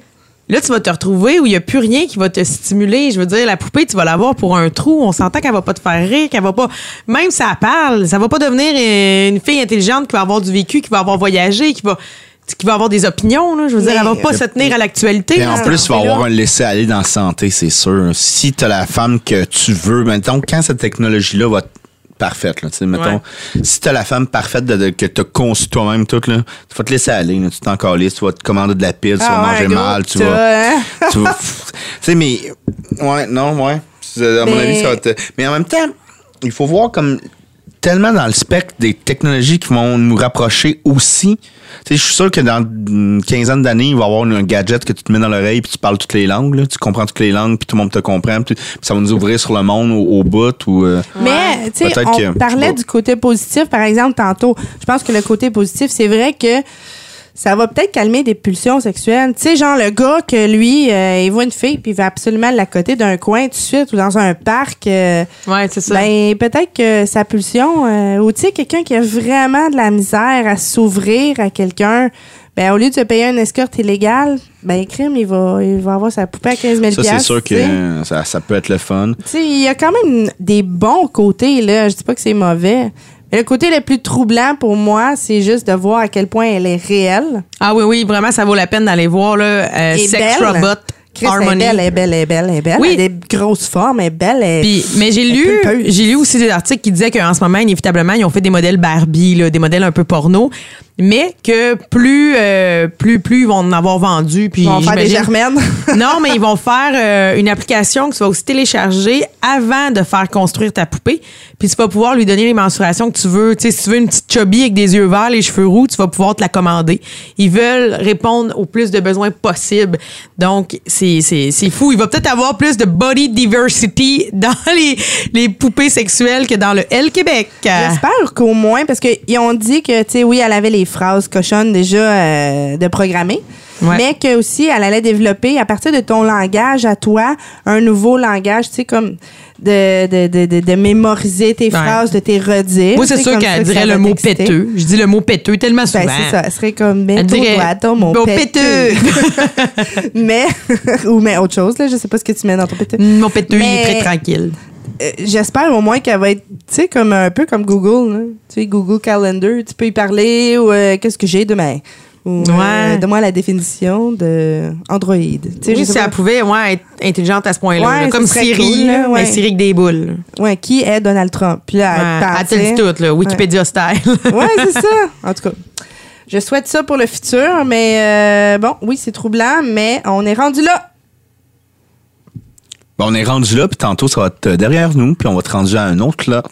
là, tu vas te retrouver où il n'y a plus rien qui va te stimuler. Je veux dire, la poupée, tu vas l'avoir pour un trou. On s'entend qu'elle va pas te faire rire, qu'elle va pas. Même si elle parle, ça va pas devenir une fille intelligente qui va avoir du vécu, qui va avoir voyagé, qui va qui va avoir des opinions. Là. Je veux dire, elle va pas se tenir à l'actualité. En plus, tu vas avoir un laisser-aller dans la santé, c'est sûr. Si tu as la femme que tu veux, mettons, quand cette technologie-là va parfaite, là, mettons, si tu as la femme parfaite de, de- que tu as conçue toi-même, là, tu vas te laisser aller, là, tu t'en calisses, tu vas te commander de la pile, tu vas Ah ouais, manger gros, mal, tu vas. hein? [laughs] tu sais, mais. Ouais, non, ouais. À mon Mais- avis, ça va te. Mais en même temps, il faut voir comme tellement dans le spectre des technologies qui vont nous rapprocher aussi. Tu sais, je suis sûr que dans une quinzaine d'années, il va y avoir un gadget que tu te mets dans l'oreille puis tu parles toutes les langues. là. Tu comprends toutes les langues puis tout le monde te comprend. Puis ça va nous ouvrir sur le monde au, au bout. Ou, euh, Mais, tu sais, Peut-être on que- parlait du côté positif, par exemple, tantôt. Je pense que le côté positif, c'est vrai que ça va peut-être calmer des pulsions sexuelles. Tu sais, genre le gars que lui, euh, il voit une fille puis il va absolument la côté d'un coin tout de suite ou dans un parc. euh, Ouais, c'est ça. ben, peut-être que sa pulsion, euh, ou tu sais, quelqu'un qui a vraiment de la misère à s'ouvrir à quelqu'un, ben, au lieu de se payer une escorte illégale, ben, crime, il va, il va avoir sa poupée à 15 000 ça, c'est sûr que ça, ça peut être le fun. Tu sais, il y a quand même des bons côtés, là. Je dis pas que c'est mauvais. Le côté le plus troublant pour moi, c'est juste de voir à quel point elle est réelle. Ah oui, oui, vraiment, ça vaut la peine d'aller voir là, euh, Et Sex belle. Robot Chris, elle est Harmony. belle, elle est belle, elle est belle, elle est belle. Oui. Elle a des grosses formes, elle est belle. Elle... Puis, mais j'ai lu, j'ai lu aussi des articles qui disaient qu'en ce moment, inévitablement, ils ont fait des modèles Barbie, là, des modèles un peu porno, mais que plus, euh, plus, plus ils vont en avoir vendu, puis Ils vont faire des germaines. [laughs] non, mais ils vont faire euh, une application que tu vas aussi télécharger avant de faire construire ta poupée. Puis tu vas pouvoir lui donner les mensurations que tu veux. Tu sais, si tu veux une petite chubby avec des yeux verts, les cheveux roux, tu vas pouvoir te la commander. Ils veulent répondre au plus de besoins possibles. Donc, c'est, c'est, c'est fou. Il va peut-être avoir plus de body diversity [laughs] dans les, les poupées sexuelles que dans le L Québec. J'espère qu'au moins, parce qu'ils ont dit que, tu sais, oui, elle avait les phrases cochonnes déjà euh, de programmer, Ouais. mais que aussi elle allait développer à partir de ton langage à toi un nouveau langage, tu sais, comme de, de, de, de, de mémoriser tes phrases, de tes redire. Moi, c'est sûr qu'elle dirait le mot péteux. Je dis le mot péteux tellement souvent. Ben, c'est ça. Elle serait comme, Elle mets-toi dirait ton mot mon péteux. [laughs] mais, [laughs] ou mais autre chose, là. Je sais pas ce que tu mets dans ton péteux. Mon péteux, il est Mais- très tranquille. Euh, J'espère au moins qu'elle va être, tu sais, comme un peu comme Google. Tu sais, Google Calendar. Tu peux y parler ou euh, qu'est-ce que j'ai demain? Ou, euh, donne-moi la définition de Android. Oui, si elle pouvait ouais, être intelligente à ce point-là. Ouais, là. ce comme Siri, cool, là, là, ouais. mais Siri avec des boules. Ouais, qui est Donald Trump? Puis là, elle te le dit tout, là, Wikipédia style. Ouais, [laughs] c'est ça. En tout cas, je souhaite ça pour le futur, mais euh, bon, oui, c'est troublant, mais on est rendu là. Bon, on est rendu là, puis tantôt, ça va être derrière nous, puis on va te rendre à un autre là.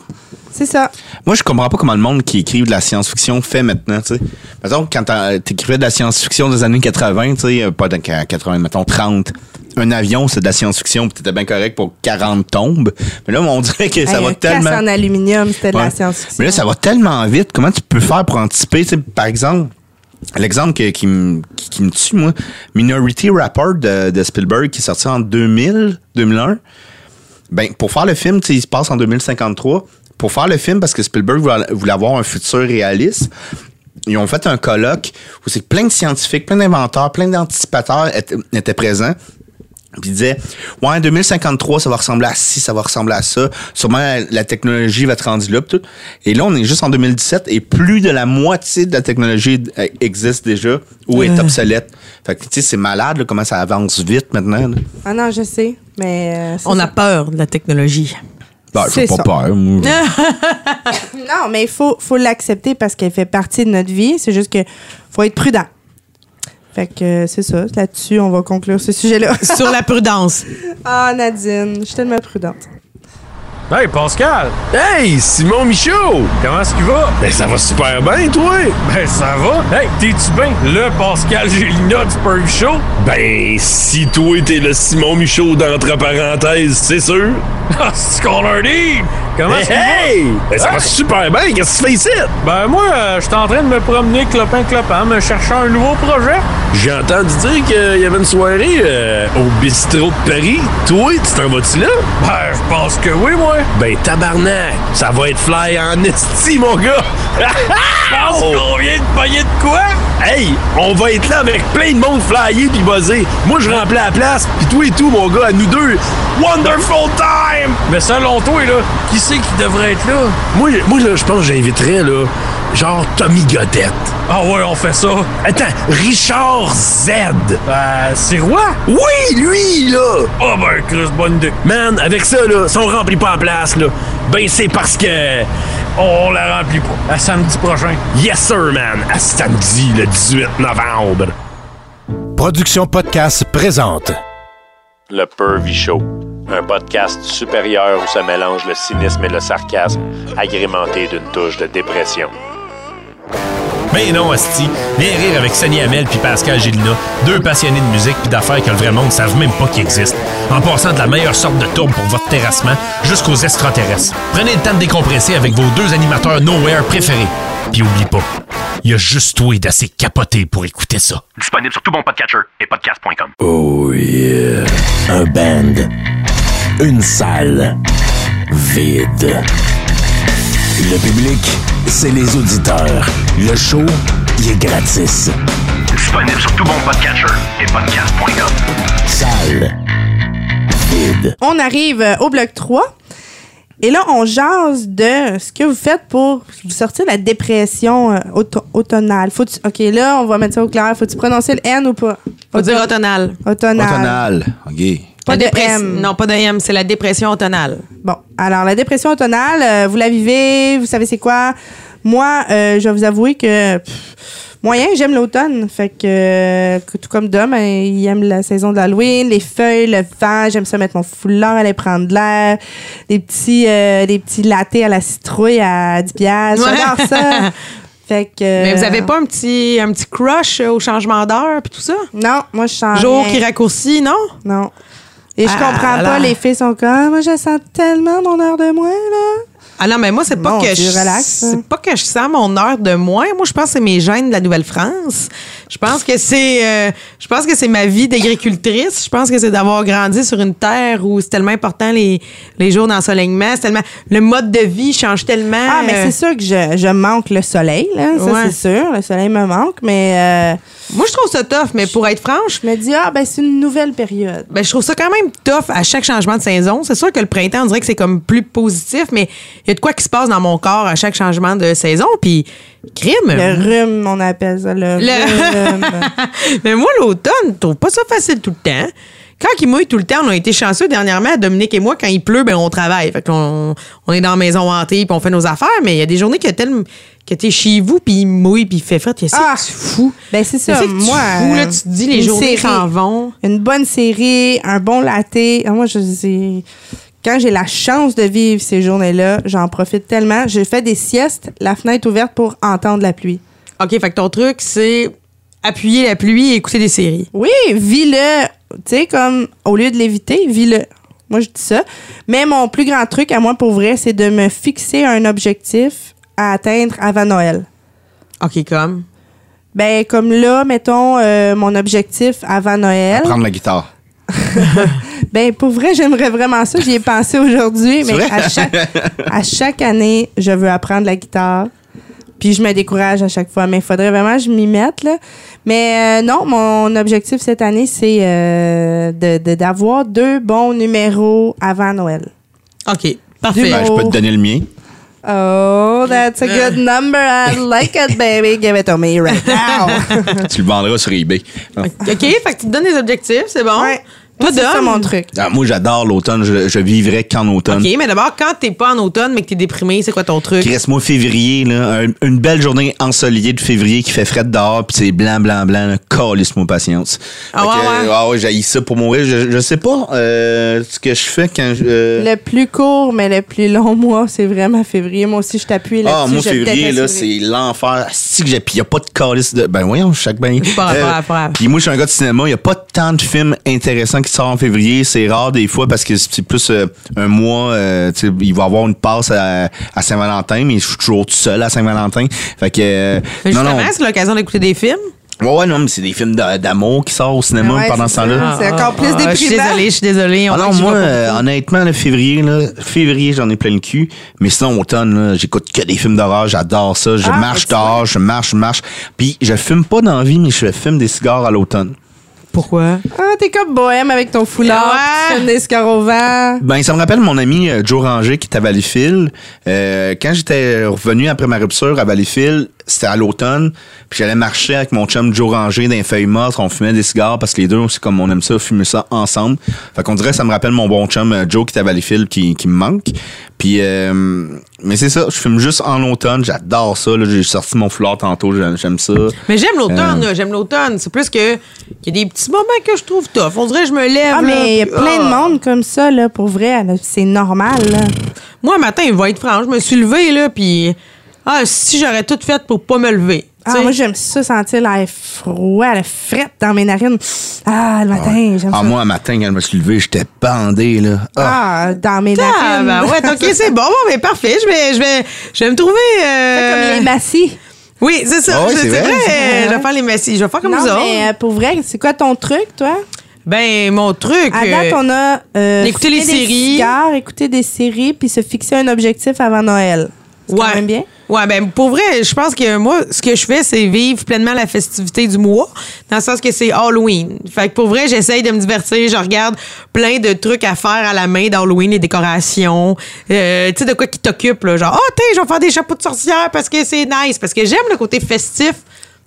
C'est ça. Moi, je comprends pas comment le monde qui écrive de la science-fiction fait maintenant, tu sais. Mettons, quand t'écrivais de la science-fiction des années 80, tu sais, euh, pas de 80, mettons 30, un avion, c'est de la science-fiction, puis t'étais bien correct pour 40 tombes. Mais là, on dirait que ça va un tellement... en aluminium, c'était de Ouais. la science-fiction. Mais là, ça va tellement vite. Comment tu peux faire pour anticiper? Tu sais, par exemple, l'exemple qui, me- tue, moi, Minority Report de, Spielberg qui est sorti en 2000, 2001. Ben, pour faire le film, il se passe en 2053. Pour faire le film, parce que Spielberg voulait, avoir un futur réaliste, ils ont fait un colloque où c'est plein de scientifiques, plein d'inventeurs, plein d'anticipateurs étaient présents. Puis il disait, ouais, en 2053, ça va ressembler à ci, ça va ressembler à ça. Sûrement, la, la technologie va être rendue là. tout. Et là, on est juste en 2017 et plus de la moitié de la technologie euh, existe déjà ou est obsolète. Fait que, tu sais, c'est malade, là, comment ça avance vite maintenant. là. Ah non, je sais, mais... euh, On ça. a peur de la technologie. Ben, C'est pas ça. peur. moi. [laughs] Non, mais il faut, faut l'accepter parce qu'elle fait partie de notre vie. C'est juste que faut être prudent. Fait que euh, c'est ça. Là-dessus, on va conclure ce sujet-là. Sur la prudence. [laughs] Ah, Nadine, je suis tellement prudente. Hey, Pascal! Hey, Simon Michaud! Comment est-ce qu'il va? Ben, ça va super bien, toi! Ben, ça va. Hey, t'es-tu bien? Le Pascal [laughs] Gélina du Perv Show? Ben, si toi t'es le Simon Michaud d'entre parenthèses, c'est sûr! [laughs] Ah, c'est qu'on leur dit! Comment Hey, hey! Ben, ça va super bien, qu'est-ce que tu fais ici? va? Ben, moi, euh, j'étais en train de me promener clopin-clopin, me cherchant un nouveau projet. J'ai entendu dire qu'il y avait une soirée euh, au bistrot de Paris. Toi, tu t'en vas-tu là? Ben, je pense que oui, moi. Ben, tabarnak! Ça va être fly en esti, mon gars! [laughs] Pense Oh! qu'on vient de payer de quoi? Hey, on va être là avec plein de monde flyé puis buzzé. Moi, je remplis la place, puis toi et tout, mon gars, à nous deux. Wonderful time! Mais selon toi, là, qui c'est qui devrait être là? Moi, moi là, je pense que j'inviterais, là, genre Tommy Godette. Ah ouais, on fait ça. Attends, Richard Z. Ben, c'est roi? Oui, lui, là! Ah ben, Chris, bonne idée. Man, avec ça, là, si on remplit pas la place, là, ben c'est parce que... On la remplit pas. À samedi prochain. Yes, sir, man! À samedi, le 18 novembre. Production Podcast présente. Le Pervy Show, un podcast supérieur où se mélange le cynisme et le sarcasme, agrémenté d'une touche de dépression. Mais non, Asti. Viens rire avec Sonny Hamel puis Pascal Gélina, deux passionnés de musique puis d'affaires que le vrai monde ne savent même pas qu'ils existent. En passant de la meilleure sorte de tourbe pour votre terrassement jusqu'aux extraterrestres. Prenez le temps de décompresser avec vos deux animateurs Nowhere préférés. Puis oublie pas, il y a juste toi d'assez capoté pour écouter ça. Disponible sur tout bon podcatcher et podcast.com. Oh yeah. Un band. Une salle. Vide. Le public, c'est les auditeurs. Le show, il est gratis. Disponible sur tout bon podcatcher et podcast.com. Salle. Vide. On arrive euh, au bloc 3. Et là, on jase de ce que vous faites pour vous sortir de la dépression euh, auto- automnale. Faut OK, là, on va mettre ça au clair. Faut-tu prononcer le N ou pas? Faut dire automnal. Automnale. Automnal. OK. Pas La de M. Non, pas de M, c'est la dépression automnale. Bon, alors la dépression automnale, euh, vous la vivez, vous savez c'est quoi? Moi, euh, je vais vous avouer que pff, moyen, j'aime l'automne. Fait que, euh, tout comme Dom, hein, il aime la saison de l'Halloween, les feuilles, le vent. J'aime ça mettre mon foulard, aller prendre de l'air, des petits, des petits latés à la citrouille à 10 piastres. J'adore ça. [laughs] Fait que. Mais vous avez pas un petit, un petit crush au changement d'heure puis tout ça? Non, moi je sens. Jour rien. qui raccourcit, non? Non. Et je Ah, comprends alors? pas, les filles sont comme, moi je sens tellement mon heure de moins, là. Ah non, mais moi, c'est pas que je. relax, hein. C'est pas que je sens mon heure de moins. Moi, je pense que c'est mes gènes de la Nouvelle-France. Je pense que c'est. euh, je pense que c'est ma vie d'agricultrice. Je pense que c'est d'avoir grandi sur une terre où c'est tellement important les, les jours d'ensoleillement. C'est tellement. Le mode de vie change tellement. Ah, mais euh, c'est sûr que je, je manque le soleil, là. Ça, Ouais. c'est sûr. Le soleil me manque, mais euh, Moi, je trouve ça tough, mais pour être franche, je me dis, ah, ben, c'est une nouvelle période. Ben, je trouve ça quand même tough à chaque changement de saison. C'est sûr que le printemps, on dirait que c'est comme plus positif, mais il y a de quoi qui se passe dans mon corps à chaque changement de saison. Puis, crime. Le rhume, on appelle ça, le, Le- rhume. [laughs] mais moi, l'automne, je trouve pas ça facile tout le temps. Quand il mouille tout le temps, on a été chanceux dernièrement, Dominique et moi, quand il pleut, ben on travaille. Fait qu'on on est dans la maison hantée, puis on fait nos affaires, mais il y a des journées que tellement que t'es chez vous, puis il mouille, puis il fait frais. Qu'est-ce Ah! fous? Ben, c'est ça. Que Moi, là? Tu te dis, les journées s'en vont. Une bonne série, un bon latte. Ah, Moi, je sais. Quand j'ai la chance de vivre ces journées-là, j'en profite tellement. Je fais des siestes, la fenêtre ouverte pour entendre la pluie. OK, fait que ton truc, c'est appuyer la pluie et écouter des séries. Oui, vis-le. Tu sais, comme au lieu de l'éviter, vis-le. Moi, je dis ça. Mais mon plus grand truc à moi, pour vrai, c'est de me fixer un objectif à atteindre avant Noël. OK, comme? Ben, comme là, mettons, euh, mon objectif avant Noël. Prendre la guitare. [laughs] Ben, pour vrai, j'aimerais vraiment ça. J'y ai pensé aujourd'hui. Mais à chaque, à chaque année, je veux apprendre la guitare. Puis je me décourage à chaque fois. Mais il faudrait vraiment que je m'y mette. Là. Mais euh, non, mon objectif cette année, c'est euh, de- de- d'avoir deux bons numéros avant Noël. OK, parfait. Ben, je peux te donner le mien. Oh, that's a good number. I like it, baby. Give it to me right now. [laughs] tu le vendras sur eBay. OK, fait que tu te donnes des objectifs, c'est bon. Ouais. Toi, c'est ça mon truc. Ah, moi, j'adore l'automne. Je, je vivrais qu'en automne. OK, mais d'abord, quand t'es pas en automne, mais que t'es déprimé, c'est quoi ton truc? Reste moi février, là, un- une belle journée ensoleillée de février qui fait frais dehors, puis c'est blanc, blanc, blanc, là, calisse-moi patience. Ah Fait ouais, que, ouais. ah ouais, j'haïs ça pour mourir. Je, je sais pas euh, ce que je fais quand je. euh, Le plus court, mais le plus long mois, c'est vraiment février. Moi aussi, je t'appuie là-dessus. Ah, moi, je février, là, c'est l'enfer. Si que j'ai. Puis, il n'y a pas de calice de. Ben, voyons, chaque bain. pas grave, pas grave, pas grave. Puis, moi, je suis un gars de cinéma. Il n'y a pas tant de films intéressants qui sortent en février. C'est rare, des fois, parce que c'est plus euh, un mois. euh, tu sais, il va y avoir une passe à, à Saint-Valentin, mais je suis toujours tout seul à Saint-Valentin. Fait que. euh, non, Justement, non. c'est l'occasion d'écouter des films? Ouais, ouais, non, mais c'est des films d'a- d'amour qui sortent au cinéma Ah ouais, pendant ce temps-là. C'est encore plus Ah, Je suis déprimant. désolée, je suis désolée. On Ah non, moi, euh, honnêtement, le février, là, février, j'en ai plein le cul. Mais sinon, automne, là, j'écoute que des films d'horreur. J'adore ça. Je Ah, marche dehors, je marche, je marche. Puis, je fume pas dans la vie, mais je fume des cigares à l'automne. Pourquoi? Ah, t'es comme bohème avec ton foulard, Ouais. tu fumes des. Ben, ça me rappelle mon ami euh, Joe Ranger qui est à Valleyfield. Euh, quand j'étais revenu après ma rupture à Valleyfield, c'était à l'automne. Puis j'allais marcher avec mon chum Joe Ranger dans les feuilles mortes. On fumait des cigares parce que les deux, c'est comme on aime ça, fumer ça ensemble. Fait qu'on dirait que ça me rappelle mon bon chum euh, Joe qui est à Valleyfield qui, qui me manque. Puis, euh, mais c'est ça, je fume juste en automne. J'adore ça. là. J'ai sorti mon foulard tantôt. J'aime ça. Mais j'aime l'automne, Euh. j'aime l'automne. C'est plus que qu'il y a des petits moments que je trouve tough. On dirait que je me lève. Ah, mais il y a plein de ah. monde comme ça, là, pour vrai. C'est normal, là. Moi, matin, il va être franc. Je me suis levée, là, puis. Ah, si j'aurais tout fait pour pas me lever. Ah, moi, j'aime ça, sentir l'air froid, la frette dans mes narines. Ah, le matin, j'aime Ah, ça. moi, matin, quand je me suis levé, j'étais bandé, là. Ah. Ah, dans mes Ah, narines. ben ouais, ok, c'est bon, bon, mais parfait. Je vais, je vais, je vais me trouver. euh, Comme les massifs. Oui, c'est ça. Ah c'est vrai. vrai. Je vais faire les massifs. Je vais faire comme non, vous autres. mais euh, pour vrai, c'est quoi ton truc, toi? Ben, mon truc. À euh, date, on a euh, écouter les séries. cigares, écouter des séries, puis se fixer un objectif avant Noël. C'est quand même bien. Ouais, ben pour vrai, je pense que moi, ce que je fais, c'est vivre pleinement la festivité du mois, dans le sens que c'est Halloween. Fait que pour vrai, j'essaye de me divertir. Je regarde plein de trucs à faire à la main d'Halloween, les décorations, euh, tu sais, de quoi qui t'occupe, là. Genre, oh, tiens, je vais faire des chapeaux de sorcière parce que c'est nice, parce que j'aime le côté festif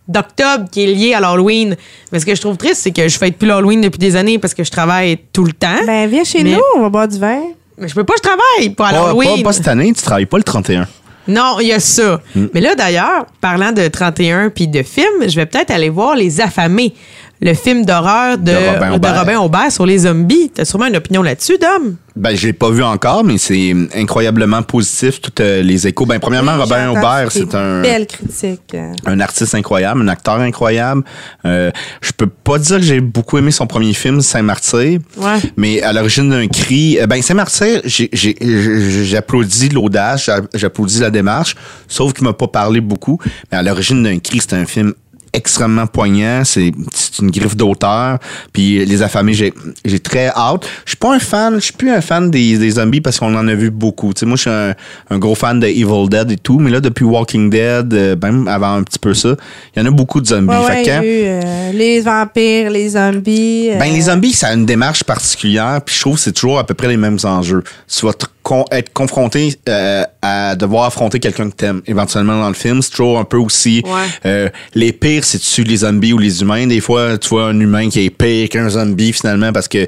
d'octobre qui est lié à l'Halloween. Mais ce que je trouve triste, c'est que je fais plus l'Halloween depuis des années parce que je travaille tout le temps. Ben, viens chez Mais- nous, on va boire du vin. Mais je peux pas, je travaille pour l'Halloween. pas, pas cette année, tu travailles pas le 31. Non, il y a ça. Mais là, d'ailleurs, parlant de 31 puis de films, je vais peut-être aller voir Les Affamés, le film d'horreur de, De Robin de Aubert. Robin Aubert sur les zombies. T'as sûrement une opinion là-dessus, Dom? Ben, je l'ai pas vu encore, mais c'est incroyablement positif, tous euh, les échos. Ben, premièrement, Oui, Robin Aubert, c'est un, Belle critique. un artiste incroyable, un acteur incroyable. Euh, je peux pas dire que j'ai beaucoup aimé son premier film, Saint-Martyr. Ouais. Mais à l'origine d'un cri, euh, ben Saint-Martyr, j'ai- j'ai- j'ai- j'applaudis l'audace, j'a- j'applaudis la démarche, sauf qu'il m'a pas parlé beaucoup. Mais à l'origine d'un cri, c'est un film extrêmement poignant, c'est c'est une griffe d'auteur, puis les affamés, j'ai j'ai très hâte. Je suis pas un fan, je suis plus un fan des, des zombies parce qu'on en a vu beaucoup. Tu sais, moi je suis un, un gros fan de Evil Dead et tout, mais là depuis Walking Dead, euh, même avant un petit peu ça, il y en a beaucoup de zombies. Ouais, Fait ouais, eu, euh, les vampires, les zombies. euh, ben, les zombies, ça a une démarche particulière, puis je trouve que c'est toujours à peu près les mêmes enjeux. Tu vas te con- être confronté euh, à devoir affronter quelqu'un que t'aimes éventuellement dans le film. C'est toujours un peu aussi Ouais. euh, les pires, c'est tu les zombies ou les humains? Des fois, tu vois un humain qui est pire qu'un zombie finalement parce que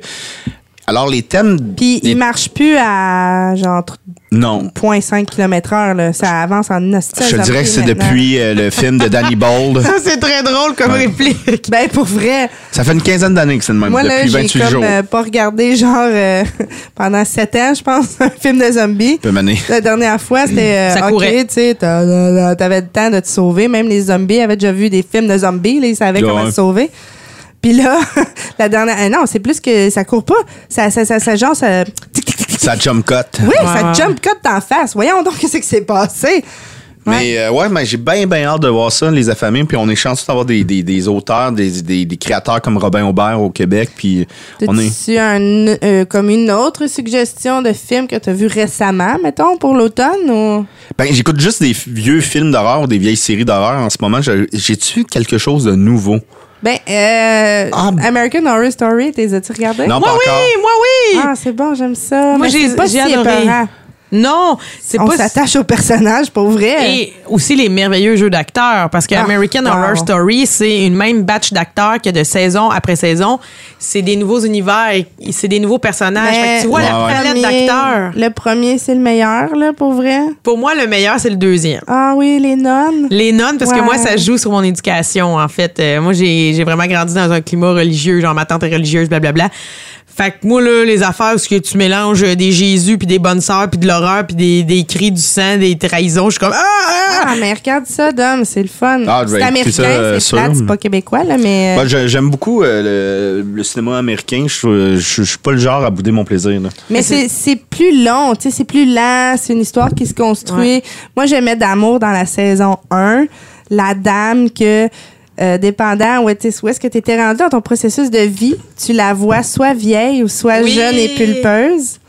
alors les thèmes. Puis les- il marche plus à genre non. 0.5 km/h. là. Ça avance en hostie. Je ça dirais que c'est depuis euh, le film de Danny Bold. [laughs] Ça, c'est très drôle comme Ouais. réplique. Ben, pour vrai. Ça fait une quinzaine d'années que c'est le même, Moi, là, depuis j'ai 28 comme jours. euh, pas regardé, genre, euh, [laughs] pendant 7 ans, je pense, un film de zombies. Peu mané. La dernière fois, c'était. euh, Ça ok, courait. tu sais, t'avais le temps de te sauver. Même les zombies avaient déjà vu des films de zombies, là, ils savaient Ouais. comment se sauver. Puis là, [laughs] la dernière. euh, non, c'est plus que ça court pas. Ça, ça, ça, ça genre, ça. Ça jump cut. [laughs] Oui, ça jump cut d'en face. Voyons donc [laughs] qu'est-ce qui s'est passé? Mais euh, ouais, mais j'ai bien, bien hâte de voir ça, les affamés. Puis on est chanceux d'avoir des, des, des auteurs, des, des, des créateurs comme Robin Aubert au Québec. Puis on est. Un, euh, comme une autre suggestion de film que tu as vu récemment, mettons, pour l'automne? Ou... Ben, j'écoute juste des vieux films d'horreur ou des vieilles séries d'horreur en ce moment. J'ai-tu quelque chose de nouveau? Ben, euh, Ah. American Horror Story, t'es as-tu regardé? Non, Moi, pas oui, encore. moi, oui. Ah, c'est bon, j'aime ça. Moi, j'ai- pas si adoré. épeurant. Non, c'est On pas s'attache au personnage, pour vrai. Et aussi les merveilleux jeux d'acteurs, parce que Ah, American wow. Horror Story, c'est une même batch d'acteurs que de saison après saison. C'est des nouveaux univers, c'est des nouveaux personnages. Mais Fait que tu vois la le palette premier- d'acteurs. Le premier, c'est le meilleur, là, pour vrai? Pour moi, le meilleur, c'est le deuxième. Ah oui, les nonnes. Les nonnes, parce que moi, ça joue sur mon éducation, en fait. Euh, moi, j'ai j'ai vraiment grandi dans un climat religieux, genre ma tante est religieuse, blablabla. Fait que moi, là, les affaires où que tu mélanges des Jésus, puis des bonnes sœurs, puis de l'horreur, puis des, des cris du sang, des trahisons, je suis comme... Ah, ah! Ah, mais regarde ça, Dom, c'est le fun. Ah, je vais c'est américain, euh, c'est plate, c'est pas québécois, là, mais. Moi, je- j'aime beaucoup euh, le, le cinéma américain. Je, suis pas le genre à bouder mon plaisir. là. Mais c'est c'est plus long, tu sais, c'est plus lent, c'est une histoire qui se construit. Moi, j'aimais d'amour dans la saison 1, la dame que, euh, dépendant où, où est-ce que tu étais rendu dans ton processus de vie, tu la vois soit vieille ou soit Oui. jeune et pulpeuse.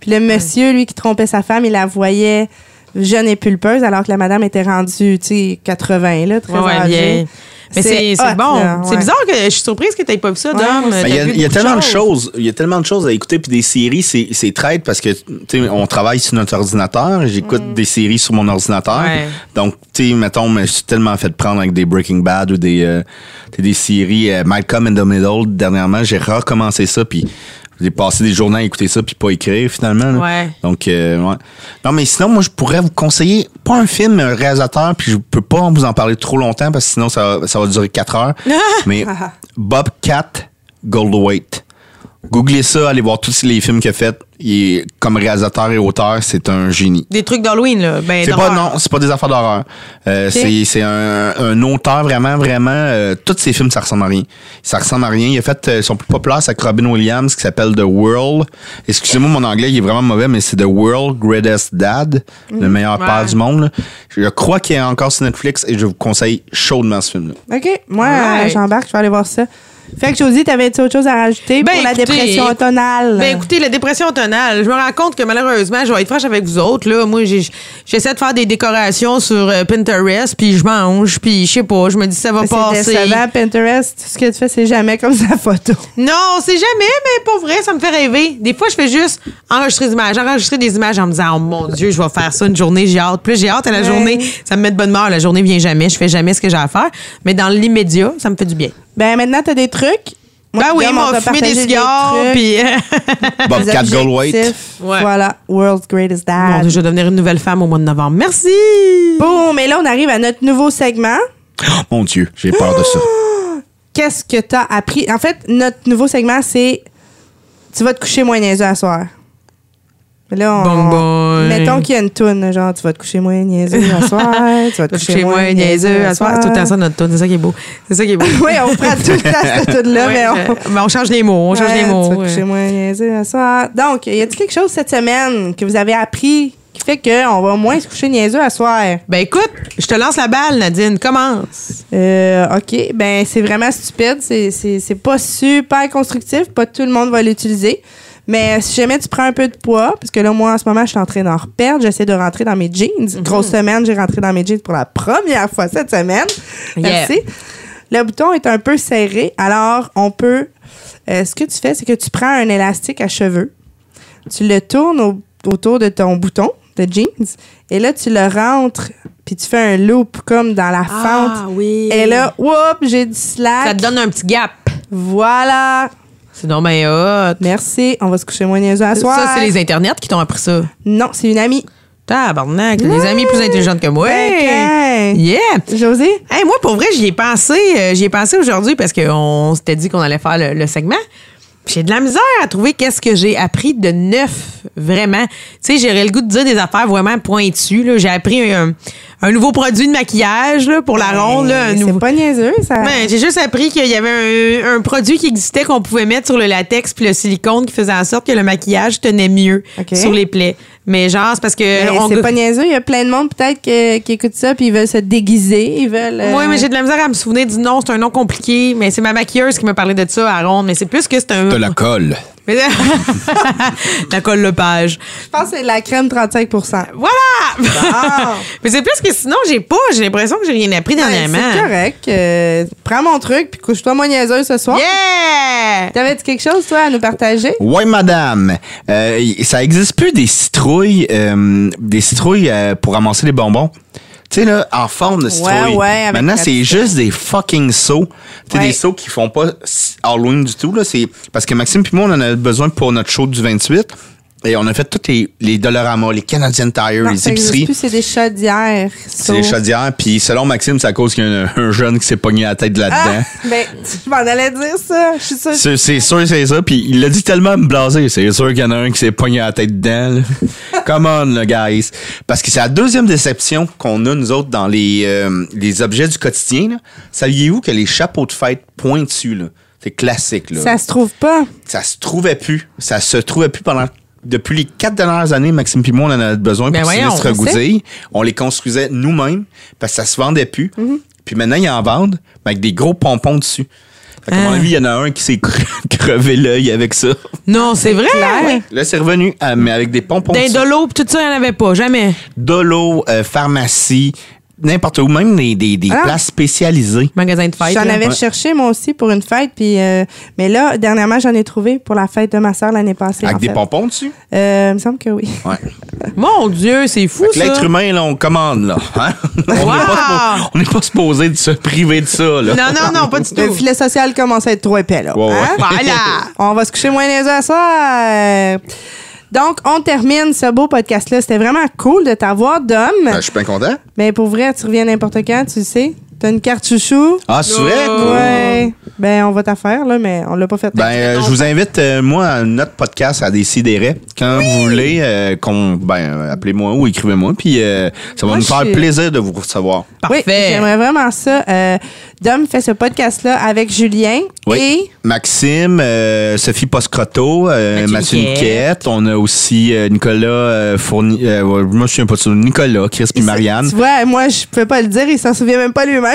Puis le monsieur, lui, qui trompait sa femme, il la voyait jeune et pulpeuse, alors que la madame était rendue, tu sais, 80, là, très Ouais, ouais, âgée. vieille. Mais c'est bon. C'est bizarre que je suis surprise que tu pas vu ça. Ouais. Ben, Il y a, y tellement de choses. Il y a tellement de choses à écouter. Puis des séries, c'est c'est traite parce que, tu sais, on travaille sur notre ordinateur. J'écoute des séries sur mon ordinateur. Ouais. Donc, tu sais, mettons, je suis tellement fait prendre avec des Breaking Bad ou des, euh, des séries euh, Malcolm in the Middle. Dernièrement, j'ai recommencé ça. Puis j'ai passé des journées à écouter ça puis pas écrire finalement. là. Ouais. Donc, euh, ouais. Non, mais sinon, moi, je pourrais vous conseiller, pas un film, mais un réalisateur, puis je peux pas vous en parler trop longtemps parce que sinon, ça, va- ça va durer 4 heures. [laughs] mais [laughs] Bobcat Goldthwait. Googlez ça, allez voir tous les films qu'il a fait. Il est, comme réalisateur et auteur, c'est un génie. Des trucs d'Halloween, là. Ben, C'est pas non, c'est pas des affaires d'horreur. Euh, c'est c'est un, un auteur vraiment vraiment euh, tous ses films ça ressemble à rien. Ça ressemble à rien. Il a fait euh, son plus populaire c'est avec Robin Williams qui s'appelle The World. Excusez-moi mon anglais, il est vraiment mauvais mais c'est The World Greatest Dad, le meilleur Ouais. père du monde. là. Je crois qu'il est encore sur Netflix et je vous conseille chaudement ce film là. OK. Moi, Ouais. j'embarque, je vais aller voir ça. Fait que Josie, t'avais-tu autre chose à rajouter Ben, pour la écoutez, dépression tonale? Ben écoutez, la dépression tonale, je me rends compte que malheureusement, je vais être franche avec vous autres. Là, moi, j'essaie de faire des décorations sur euh, Pinterest, puis je mange, puis je sais pas, je me dis ça va Ben, c'est passer. décevant, Pinterest. Tout ce que tu fais, c'est jamais comme sa [laughs] photo. Non, c'est jamais, mais pour vrai, ça me fait rêver. Des fois, je fais juste enregistrer des images, enregistrer des images en me disant, oh mon Dieu, je vais faire ça une journée, j'ai hâte. Plus j'ai hâte à la Ouais. journée, ça me met de bonne humeur. La journée vient jamais, je fais jamais ce que j'ai à faire. Mais dans l'immédiat, ça me fait du bien. Ben maintenant, t'as des trucs. Moi, Ben oui, Guillaume, on fumé des cigares, trucs, puis. objectifs. Goldthwait. Ouais. Voilà, World's Greatest Dad. Je vais devenir une nouvelle femme au mois de novembre. Merci! Bon, mais là, on arrive à notre nouveau segment. Mon dieu, j'ai peur de ça. [gasps] Qu'est-ce que t'as appris? En fait, notre nouveau segment, c'est Tu vas te coucher moins niaiseux à soir. Là, on, Bon boy. mettons qu'il y a une toune, genre tu vas te coucher moins niaiseux à soir, tu vas te [laughs] coucher moins moi, niaiseux, à soir. Tout le temps ça, notre tune. C'est ça qui est beau. C'est ça qui est beau. [laughs] Oui, on prend tout le temps cette toune-là, mais on, je- mais on change les mots. On change les mots. Tu vas ouais. coucher moins niaiseux à soir. Donc, y a-t-il quelque chose cette semaine que vous avez appris qui fait qu'on va moins se coucher niaiseux à soir? Ben écoute, je te lance la balle, Nadine. Commence. Euh, OK. Ben, c'est vraiment stupide. C'est- C'est c'est pas super constructif. Pas tout le monde va l'utiliser. Mais si jamais tu prends un peu de poids, parce que là, moi, en ce moment, je suis en train d'en reperdre. J'essaie de rentrer dans mes jeans. Mhm. Grosse semaine, j'ai rentré dans mes jeans pour la première fois cette semaine. Yeah. Merci. Le bouton est un peu serré. Alors, on peut. euh, ce que tu fais, c'est que tu prends un élastique à cheveux. Tu le tournes au- autour de ton bouton de jeans. Et là, tu le rentres. Puis tu fais un loop comme dans la fente. Ah oui. Et là, whoop, j'ai du slack. Ça te donne un petit gap. Voilà. C'est bien hot. Merci. On va se coucher moins niaiseux à soir. Ça, c'est les internets qui t'ont appris ça? Non, c'est une amie. Tabarnak, des amis plus intelligentes que moi. Ben, Yeah! José? Hey, moi, pour vrai, j'y ai pensé, euh, j'y ai pensé aujourd'hui parce qu'on s'était dit qu'on allait faire le, le segment. J'ai de la misère à trouver qu'est-ce que j'ai appris de neuf, vraiment. Tu sais, j'aurais le goût de dire des affaires vraiment pointues. là. J'ai appris un, un nouveau produit de maquillage là, pour la ronde. Là, Ben, C'est nouveau- pas niaiseux, ça. Ouais, j'ai juste appris qu'il y avait un, un produit qui existait qu'on pouvait mettre sur le latex puis le silicone qui faisait en sorte que le maquillage tenait mieux sur les plaies. Mais genre, c'est parce que... On- c'est pas niaiseux. Il y a plein de monde, peut-être, que- qui écoutent ça puis ils veulent se déguiser. Ils veulent. euh, Oui, mais j'ai de la misère à me souvenir du nom. C'est un nom compliqué, mais c'est ma maquilleuse qui me parlait de ça à ronde. Mais c'est plus que c'est un. De la colle. Mais- [laughs] la colle le page. Je pense que c'est la crème 35% Voilà! [laughs] Mais c'est plus que sinon, j'ai pas, j'ai l'impression que j'ai rien appris dernièrement. C'est correct. Euh, prends mon truc puis couche-toi moins niaiseuse ce soir. Yeah! T'avais-tu quelque chose, toi, à nous partager? Ouais, madame. Euh, ça existe plus des citrouilles, euh, des citrouilles euh, pour ramasser les bonbons? Tu sais, là, en forme de citrouille. ouais, Maintenant, c'est juste des fucking sauts. Tu sais, Ouais. des sauts qui font pas Halloween du tout, là. C'est parce que Maxime puis moi, on en a besoin pour notre show du 28. Et on a fait tous les, les Dollarama, les Canadian Tire, Non, les ça épiceries. plus, c'est des chaudières. C'est les chaudières. Puis selon Maxime, c'est à cause qu'il y a un, un jeune qui s'est pogné la tête là-dedans. Ah, ben, je m'en allais dire ça. Je suis sûre. C'est c'est sûr, c'est ça. Puis il l'a dit tellement me blaser. C'est sûr qu'il y en a un qui s'est pogné la tête dedans. là. [laughs] Come on, là, guys. Parce que c'est la deuxième déception qu'on a, nous autres, dans les, euh, les objets du quotidien. là. Saviez-vous que les chapeaux de fête pointus, là, c'est classique. Là. Ça se trouve pas. Ça se trouvait plus. Ça se trouvait plus pendant. Depuis les quatre dernières années, Maxime et moi, on en avait besoin Ben pour voyons, Sinistre. Goudille. On les construisait nous-mêmes parce que ça se vendait plus. Mm-hmm. Puis maintenant, ils en vendent mais avec des gros pompons dessus. Fait qu'à mon Ah. avis, il y en a un qui s'est cre- [laughs] crevé l'œil avec ça. Non, c'est vrai. Là, c'est revenu, euh, mais avec des pompons D'un dessus. de l'eau, tout ça, il n'y en avait pas, jamais. Dolo, euh, pharmacie, n'importe où, même des, des, des Ah. places spécialisées. Magasin de fête. J'en avais Ouais. cherché moi aussi pour une fête, puis euh, mais là dernièrement j'en ai trouvé pour la fête de ma soeur l'année passée. Avec en des fait. pompons dessus? Euh, il me semble que oui. Ouais. [laughs] Mon Dieu, c'est fou, ça. l'être humain, là, on commande, là. Hein? [laughs] On n'est Wow! pas, suppo- on n'est pas supposé de se priver de ça, là. Non, non, non, pas du [laughs] Le tout. filet social commence à être trop épais là. Ouais, ouais. Hein? Voilà. On va se coucher moins les à soir. Donc, on termine ce beau podcast-là. C'était vraiment cool de t'avoir, Dom. Ben, je suis bien content. Mais pour vrai, tu reviens n'importe quand, tu le sais. T'as une carte chouchou? Ah, c'est vrai? Oh. Cool. Ouais. Ben, on va t'affaire, là, mais on l'a pas fait. Ben, euh, je vous invite, euh, moi, à notre podcast à Décideret. Quand vous voulez, euh, qu'on, ben, euh, appelez-moi ou écrivez-moi, puis euh, ça va Moi, nous faire suis- plaisir de vous recevoir. Oui, Parfait. j'aimerais vraiment ça. Euh, Dom fait ce podcast-là avec Julien Oui. et Maxime, euh, Sophie Poscroto, euh, Mathieu Niquette. On a aussi euh, Nicolas euh, Fournier. Euh, ouais, je me souviens pas de ça. Nicolas, Chris puis Marianne. Tu vois, moi, je peux pas le dire, il s'en souvient même pas lui-même.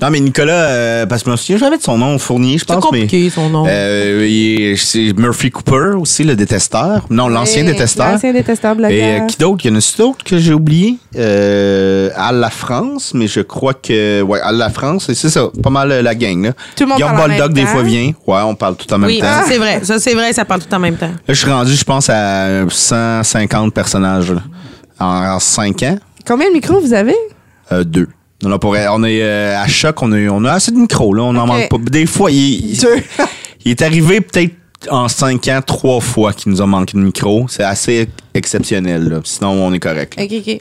Non, mais Nicolas, euh, parce que je me souviens jamais de son nom, Fournier, je C'est pense. compliqué, mais, son nom. Euh, c'est Murphy Cooper aussi, le détesteur. Non, l'ancien Oui, détesteur. L'ancien détesteur Et blogueur. euh, qui d'autre? Il y en a d'autres que j'ai oublié. Euh, à la France, mais je crois que. Ouais, à la France, et c'est ça. Pas mal la gang, là. Tout le monde Guillaume en des fois, vient. Ouais, on parle tout en même Oui, temps. ça, c'est vrai. Ça, c'est vrai, ça parle tout en même temps. Là, je suis rendu, je pense, à 150 personnages là, en, 5 ans. Combien de micros vous avez? Euh, deux. On, a pour- on est euh, à choc, on, a- on a assez de micros, là. On n'en manque pas. Des fois, il, il- [laughs] Deux. il est arrivé peut-être en 5 ans, trois fois qu'il nous a manqué de micro. C'est assez exceptionnel, là. Sinon, on est correct. là. OK, OK.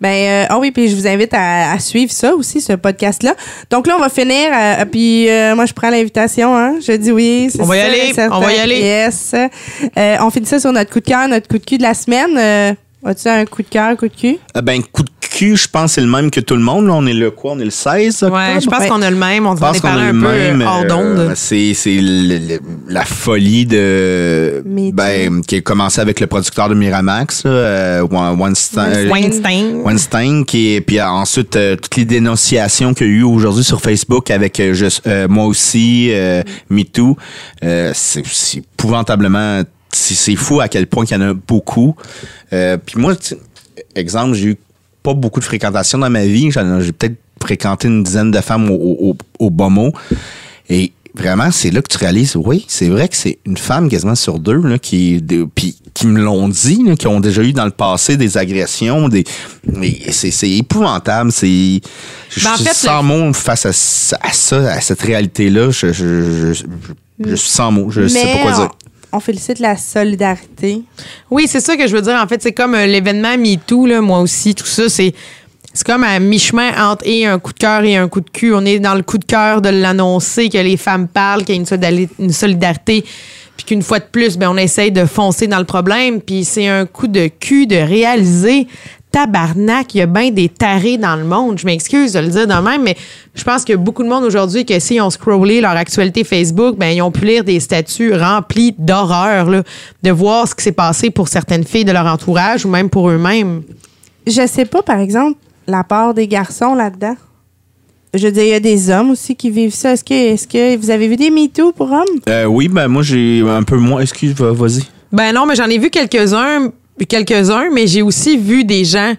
Ben, euh, ah oui, puis je vous invite à, à suivre ça aussi, ce podcast-là. Donc là, on va finir, euh, puis euh, moi, je prends l'invitation, hein. Je dis oui. On va y aller, certain. on va y aller. Yes. Euh, on finit ça sur notre coup de cœur, notre coup de cul de la semaine. Euh, As-tu un coup de cœur, coup de cul? Euh, ben, coup de je pense que c'est le même que tout le monde. Là, on est le quoi? On est le 16 octobre? Ouais, je pense Ouais. qu'on a le même. On pense est qu'on a un le peu même. euh, hors d'onde. c'est c'est le- le- la folie de. Ben, qui a commencé avec le producteur de Miramax, là, euh, Weinstein. euh, Weinstein. Weinstein, qui est, puis ensuite euh, toutes les dénonciations qu'il y a eu aujourd'hui sur Facebook avec euh, je- euh, moi aussi, euh, MeToo, euh, c'est c'est épouvantablement, c'est c'est fou à quel point il y en a beaucoup. Euh, puis moi, tu sais, exemple, j'ai eu pas beaucoup de fréquentation dans ma vie, j'ai peut-être fréquenté une dizaine de femmes au, au, au- bas mot. Et vraiment, c'est là que tu réalises, oui, c'est vrai que c'est une femme quasiment sur deux là, qui, de- puis qui me l'ont dit, là, qui ont déjà eu dans le passé des agressions, des, mais c'est, c'est épouvantable. C'est, je Ben, en suis fait, sans mots face à, ça- à ça, à cette réalité-là. Je, je, je, je- je suis sans mots. Je sais pas quoi dire. On félicite la solidarité. Oui, c'est ça que je veux dire. En fait, c'est comme euh, l'événement MeToo, là, moi aussi, tout ça, c'est. C'est comme à mi-chemin entre un coup de cœur et un coup de cul. On est dans le coup de cœur de l'annoncer, que les femmes parlent, qu'il y a une, solidari- une solidarité, puis qu'une fois de plus, ben, on essaye de foncer dans le problème. Puis c'est un coup de cul de réaliser, tabarnak, il y a bien des tarés dans le monde. Je m'excuse de le dire de même, mais je pense qu'il y a beaucoup de monde aujourd'hui que s'ils ont scrollé leur actualité Facebook, ben, ils ont pu lire des statuts remplis d'horreur, là, de voir ce qui s'est passé pour certaines filles de leur entourage ou même pour eux-mêmes. Je sais pas, par exemple, la part des garçons là-dedans. je veux dire, il y a des hommes aussi qui vivent ça. Est-ce que, est-ce que vous avez vu des MeToo pour hommes? Euh, oui, ben moi, j'ai un peu moins. Excuse, va- vas-y. Ben non, mais j'en ai vu quelques-uns, quelques-uns, mais j'ai aussi vu des gens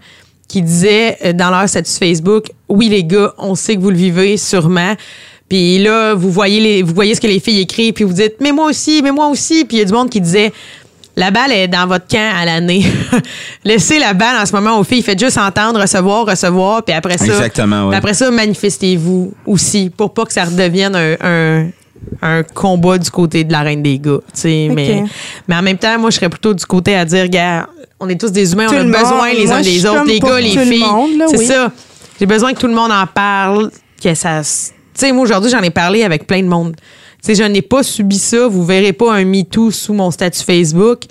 qui disaient euh, dans leur statut Facebook, oui les gars, on sait que vous le vivez sûrement. Puis là, vous voyez les, vous voyez ce que les filles écrivent, puis vous dites, mais moi aussi, mais moi aussi. Puis il y a du monde qui disait, la balle est dans votre camp à l'année. [laughs] Laissez la balle en ce moment aux filles. Faites juste entendre, recevoir, recevoir, puis après ça, Exactement, ouais. puis après ça, manifestez-vous aussi pour pas que ça redevienne un, un, un combat du côté de la reine des gars. Mais, mais en même temps, moi, je serais plutôt du côté à dire, gars, on est tous des humains, Tout on a le besoin monde. les Moi, uns des autres, les gars, les le filles. C'est oui. ça. J'ai besoin que tout le monde en parle, que ça. Tu sais, moi, aujourd'hui, j'en ai parlé avec plein de monde. Tu sais, je n'ai pas subi ça. Vous verrez pas un MeToo sous mon statut Facebook.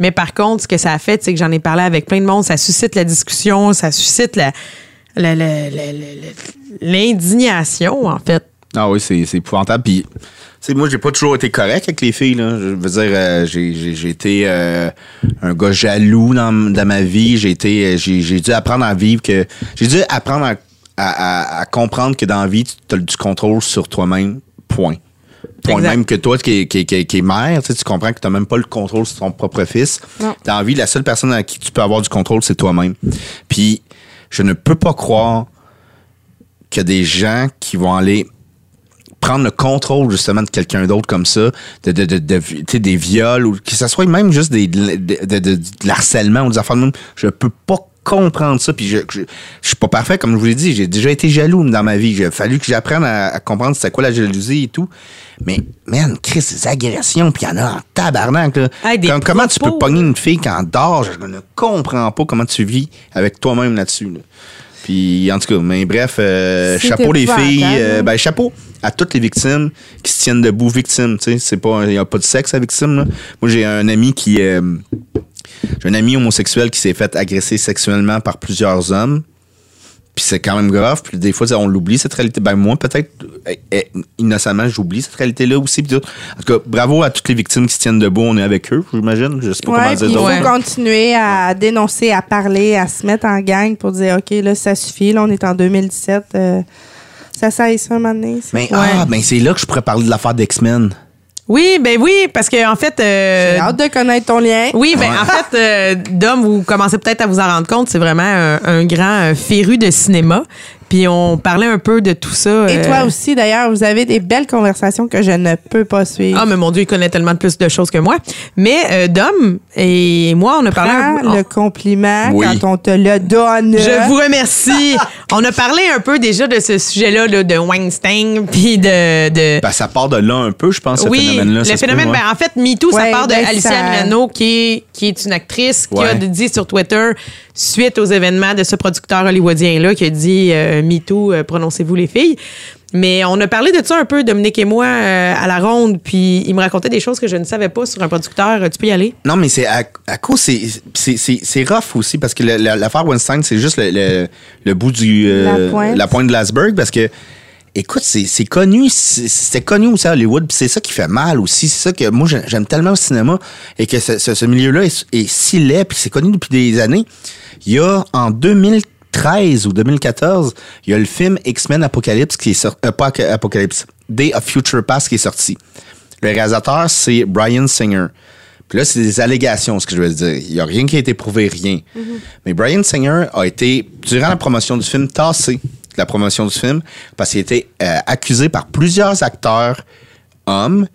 Mais par contre, ce que ça a fait, c'est que j'en ai parlé avec plein de monde. Ça suscite la discussion, ça suscite la- l'indignation, en fait. Ah oui, c'est épouvantable. Puis, tu sais, moi, j'ai pas toujours été correct avec les filles. Là. Je veux dire, euh, j'ai- été euh, un gars jaloux dans, dans ma vie. J'ai été, euh, j'ai dû apprendre à vivre que. J'ai dû apprendre à, à- à- à comprendre que dans la vie, tu as du contrôle sur toi-même. Point. Point Exact. même que toi qui est, qui qui qui est mère, tu sais, tu comprends que tu n'as même pas le contrôle sur ton propre fils. Non. Dans la vie, la seule personne à qui tu peux avoir du contrôle, c'est toi-même. Puis, je ne peux pas croire a des gens qui vont aller prendre le contrôle justement de quelqu'un d'autre comme ça, de, de, de, de- tu sais, des viols ou que ce soit même juste des, de, de, de- de l'harcèlement ou des affaires de même, je peux pas comprendre ça. Puis je, je, je suis pas parfait, comme je vous l'ai dit, j'ai déjà été jaloux dans ma vie. Il a fallu que j'apprenne à, à comprendre c'était quoi la jalousie et tout. Mais, man, Chris, ces agressions, puis il y en a en tabarnak. Là. Hey, comment tu peux pogner une fille quand elle dort? Je ne comprends pas comment tu vis avec toi-même là-dessus. là. Puis, en tout cas, mais bref, euh, chapeau les filles. euh, hein? ben, chapeau à toutes les victimes qui se tiennent debout victimes. Tu sais, c'est pas, il n'y a pas de sexe à victime. là. Moi, j'ai un ami qui, euh, j'ai un ami homosexuel qui s'est fait agresser sexuellement par plusieurs hommes. Puis c'est quand même grave. Puis des fois, on l'oublie, cette réalité. Ben moi, peut-être, euh, euh, innocemment, j'oublie cette réalité-là aussi. En tout cas, bravo à toutes les victimes qui se tiennent debout. On est avec eux, j'imagine. Je sais pas Ouais, comment il faut continuer à dénoncer, à parler, à se mettre en gang pour dire OK, là, ça suffit. Là, on est en 2017. euh, ça ça un moment donné. Mais ah, ben c'est là que je pourrais parler de l'affaire d'X-Men. Oui, ben oui, parce que en fait. euh, J'ai hâte de connaître ton lien. Oui, ben en fait, euh, Dom, vous commencez peut-être à vous en rendre compte, c'est vraiment un, un grand euh, féru de cinéma. Puis on parlait un peu de tout ça. Et euh, toi aussi, d'ailleurs, vous avez des belles conversations que je ne peux pas suivre. Ah, mais mon Dieu, il connaît tellement de plus de choses que moi. Mais euh, Dom et moi, on a parlé. un Prends peu- le compliment Oui. quand on te le donne. Je vous remercie. [laughs] on a parlé un peu déjà de ce sujet-là là, de Weinstein, [laughs] puis de. de Ben, ça part de là un peu, je pense, ce oui, phénomène-là. ça le phénomène, ben, en fait, MeToo, Ouais, ça part de ben, Alicia ça- Milano, qui est, qui est une actrice, qui Ouais. a dit sur Twitter, suite aux événements de ce producteur hollywoodien-là, qui a dit euh, MeToo, euh, prononcez-vous les filles. Mais on a parlé de ça un peu, Dominique et moi, euh, à la ronde, puis il me racontait des choses que je ne savais pas sur un producteur. Euh, Tu peux y aller? Non, mais c'est à, à cause, c'est, c'est, c'est, c'est rough aussi parce que la- l'affaire Weinstein, c'est juste le, le, le bout du. euh, La pointe. de l'iceberg parce que. Écoute, c'est, c'est connu, c'est- c'était connu aussi à Hollywood, puis c'est ça qui fait mal aussi. C'est ça que moi j'ai- j'aime tellement le cinéma et que ce, ce- ce milieu-là est, est si laid, puis c'est connu depuis des années. Il y a en 2013 ou 2014, il y a le film X-Men Apocalypse qui est sorti, euh, pas Ap- Apocalypse, Day of Future Past qui est sorti. Le réalisateur, c'est Brian Singer. Puis là, c'est des allégations, ce que je veux dire. Il n'y a rien qui a été prouvé, rien. Mais Brian Singer a été, durant la promotion du film, tassé de la promotion du film parce qu'il a été euh, accusé par plusieurs acteurs hommes.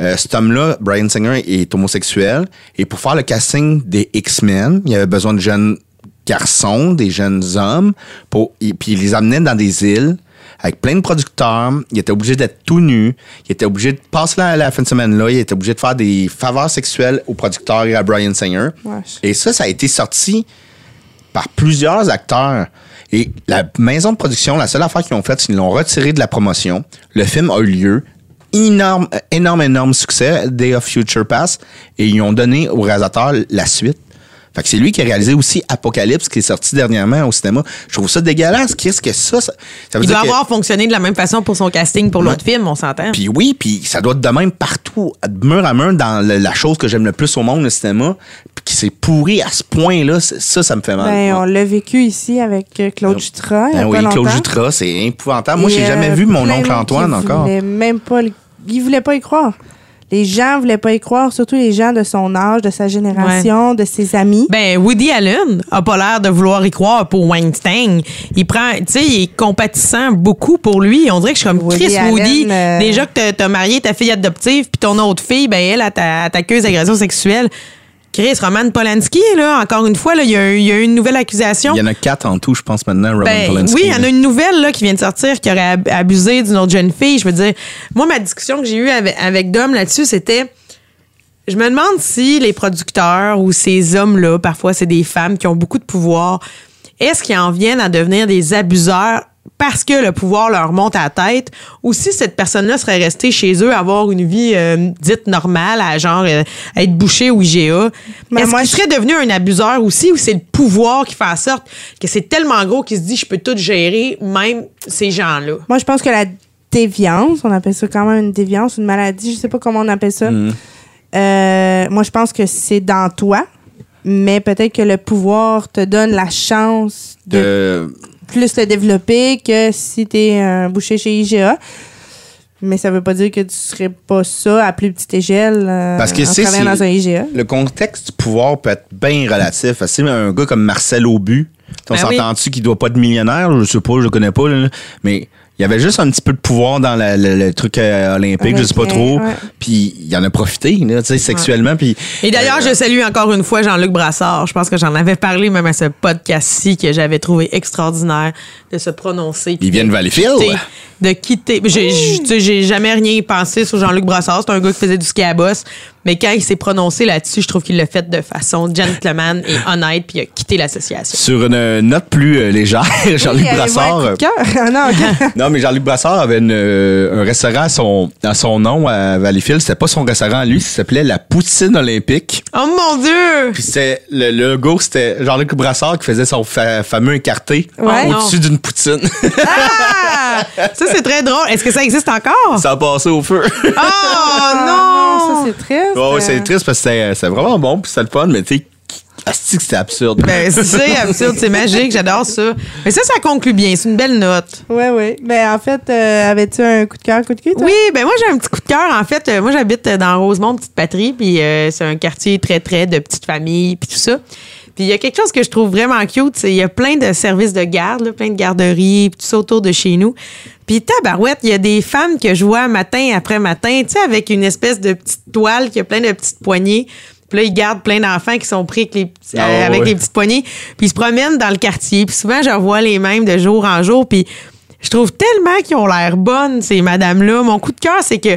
Euh, cet homme-là, Brian Singer, est homosexuel. Et pour faire le casting des X-Men, il avait besoin de jeunes garçons, des jeunes hommes, pour, et, puis il les amenait dans des îles avec plein de producteurs. Il était obligé d'être tout nu. Il était obligé de passer la, la fin de semaine là. Il était obligé de faire des faveurs sexuelles aux producteurs et à Brian Singer. Et ça, ça a été sorti par plusieurs acteurs. Et la maison de production, la seule affaire qu'ils ont faite, c'est qu'ils l'ont retiré de la promotion. Le film a eu lieu. Énorme, énorme, énorme succès, Day of Future Pass. Et ils ont donné au réalisateur la suite. Fait que c'est lui qui a réalisé aussi Apocalypse, qui est sorti dernièrement au cinéma. Je trouve ça dégueulasse. Qu'est-ce que ça, ça, ça veut Il dire doit que- avoir fonctionné de la même façon pour son casting pour l'autre film, on s'entend. Puis oui, puis ça doit être de même partout, de mur à mur, dans le- la chose que j'aime le plus au monde, le cinéma, puis qui s'est pourri à ce point-là, ça, ça me fait mal. Ben, Ouais. on l'a vécu ici avec euh, Claude Jutras. il y a Ben pas oui, Claude. Jutras, c'est épouvantable. Moi, j'ai jamais euh, vu mon oncle Antoine encore. voulait même pas, ils voulaient pas y croire. Les gens voulaient pas y croire, surtout les gens de son âge, de sa génération, de ses amis. Ben, Woody Allen a pas l'air de vouloir y croire pour Weinstein. Il prend, tu sais, il est compatissant beaucoup pour lui. On dirait que je suis comme Woody Chris Allen, Woody. euh, Déjà que t'as- marié ta fille adoptive, puis ton autre fille, ben elle, elle t'accuse d'agression sexuelle. Chris, Roman Polanski, là, encore une fois, là, il y, a eu- il y a une nouvelle accusation. Il y en a quatre en tout, je pense, maintenant, Roman Ben, Polanski. oui, il y en a une nouvelle là, qui vient de sortir qui aurait ab- abusé d'une autre jeune fille. Je veux dire, moi, ma discussion que j'ai eue avec, avec Dom là-dessus, c'était. Je me demande si les producteurs ou ces hommes-là, parfois c'est des femmes qui ont beaucoup de pouvoir, est-ce qu'ils en viennent à devenir des abuseurs parce que le pouvoir leur monte à la tête ou si cette personne-là serait restée chez eux, avoir une vie euh, dite normale, à genre euh, être bouché ou IGA, Ben, est-ce moi, qu'il serait devenu un abuseur aussi ou c'est le pouvoir qui fait en sorte que c'est tellement gros qu'il se dit je peux tout gérer, même ces gens-là? Moi, je pense que la déviance, on appelle ça quand même une déviance, une maladie, je sais pas comment on appelle ça. Mm. Euh, moi, je pense que c'est dans toi, mais peut-être que le pouvoir te donne la chance de De- plus te développer que si tu es un boucher chez IGA. Mais ça veut pas dire que tu serais pas ça à plus petite échelle euh, Parce que en c'est travaillant c'est- dans un IGA. Le contexte du pouvoir peut être bien relatif. Parce que un gars comme Marcel Aubu, on Ben oui. s'entend-tu qu'il doit pas être millionnaire? Je sais pas, je le connais pas. là. mais il y avait juste un petit peu de pouvoir dans la- le, le truc euh, olympique, je sais pas trop. ouais. Puis il en a profité, tu sais, sexuellement. Puis Et d'ailleurs, euh, je salue encore une fois Jean-Luc Brassard. Je pense que j'en avais parlé même à ce podcast-ci que j'avais trouvé extraordinaire de se prononcer. Il vient de Valleyfield. quitter- De quitter. J'ai j'ai jamais rien pensé sur Jean-Luc Brassard. C'est un gars qui faisait du ski à boss. Mais quand il s'est prononcé là-dessus, je trouve qu'il l'a fait de façon gentleman et [laughs] honnête, puis il a quitté l'association. Sur une note plus euh, légère, [laughs] Jean-Luc Oui, Brassard. [laughs] Ah non, ok. Non, mais Jean-Luc Brassard avait une, euh, un restaurant à son, à son nom à Valleyfield. C'était pas son restaurant à lui, ça s'appelait la Poutine Olympique. Oh mon Dieu! Puis c'était le, le logo, c'était Jean-Luc Brassard qui faisait son fa- fameux écarté Ouais. au-dessus d'une poutine. Ah! Ça, c'est très drôle. Est-ce que ça existe encore? ça a passé au feu. Oh non! Ça c'est triste. Ouais, ouais, c'est triste parce que c'était c'était vraiment bon, puis c'était le fun, mais tu sais, asti que c'était absurde. Ben, c'est absurde, c'est magique, j'adore ça. Mais ça, ça conclut bien, c'est une belle note. Oui, oui. Ben, en fait, euh, avais-tu un coup de cœur, coup de cul, toi? Oui, ben moi j'ai un petit coup de cœur. En fait, euh, moi j'habite dans Rosemont, petite patrie, puis euh, c'est un quartier très très de petites familles, puis tout ça. Puis il y a quelque chose que je trouve vraiment cute, c'est il y a plein de services de garde, là, plein de garderies, tout ça autour de chez nous. Puis tabarouette, il y a des femmes que je vois matin après matin, tu sais, avec une espèce de petite toile qui a plein de petites poignées. Puis là, ils gardent plein d'enfants qui sont pris avec les, petits- Ah euh, avec ouais. les petites poignées. Puis ils se promènent dans le quartier. Puis souvent, je revois les mêmes de jour en jour. Puis je trouve tellement qu'ils ont l'air bonnes, ces madames-là. Mon coup de cœur, c'est que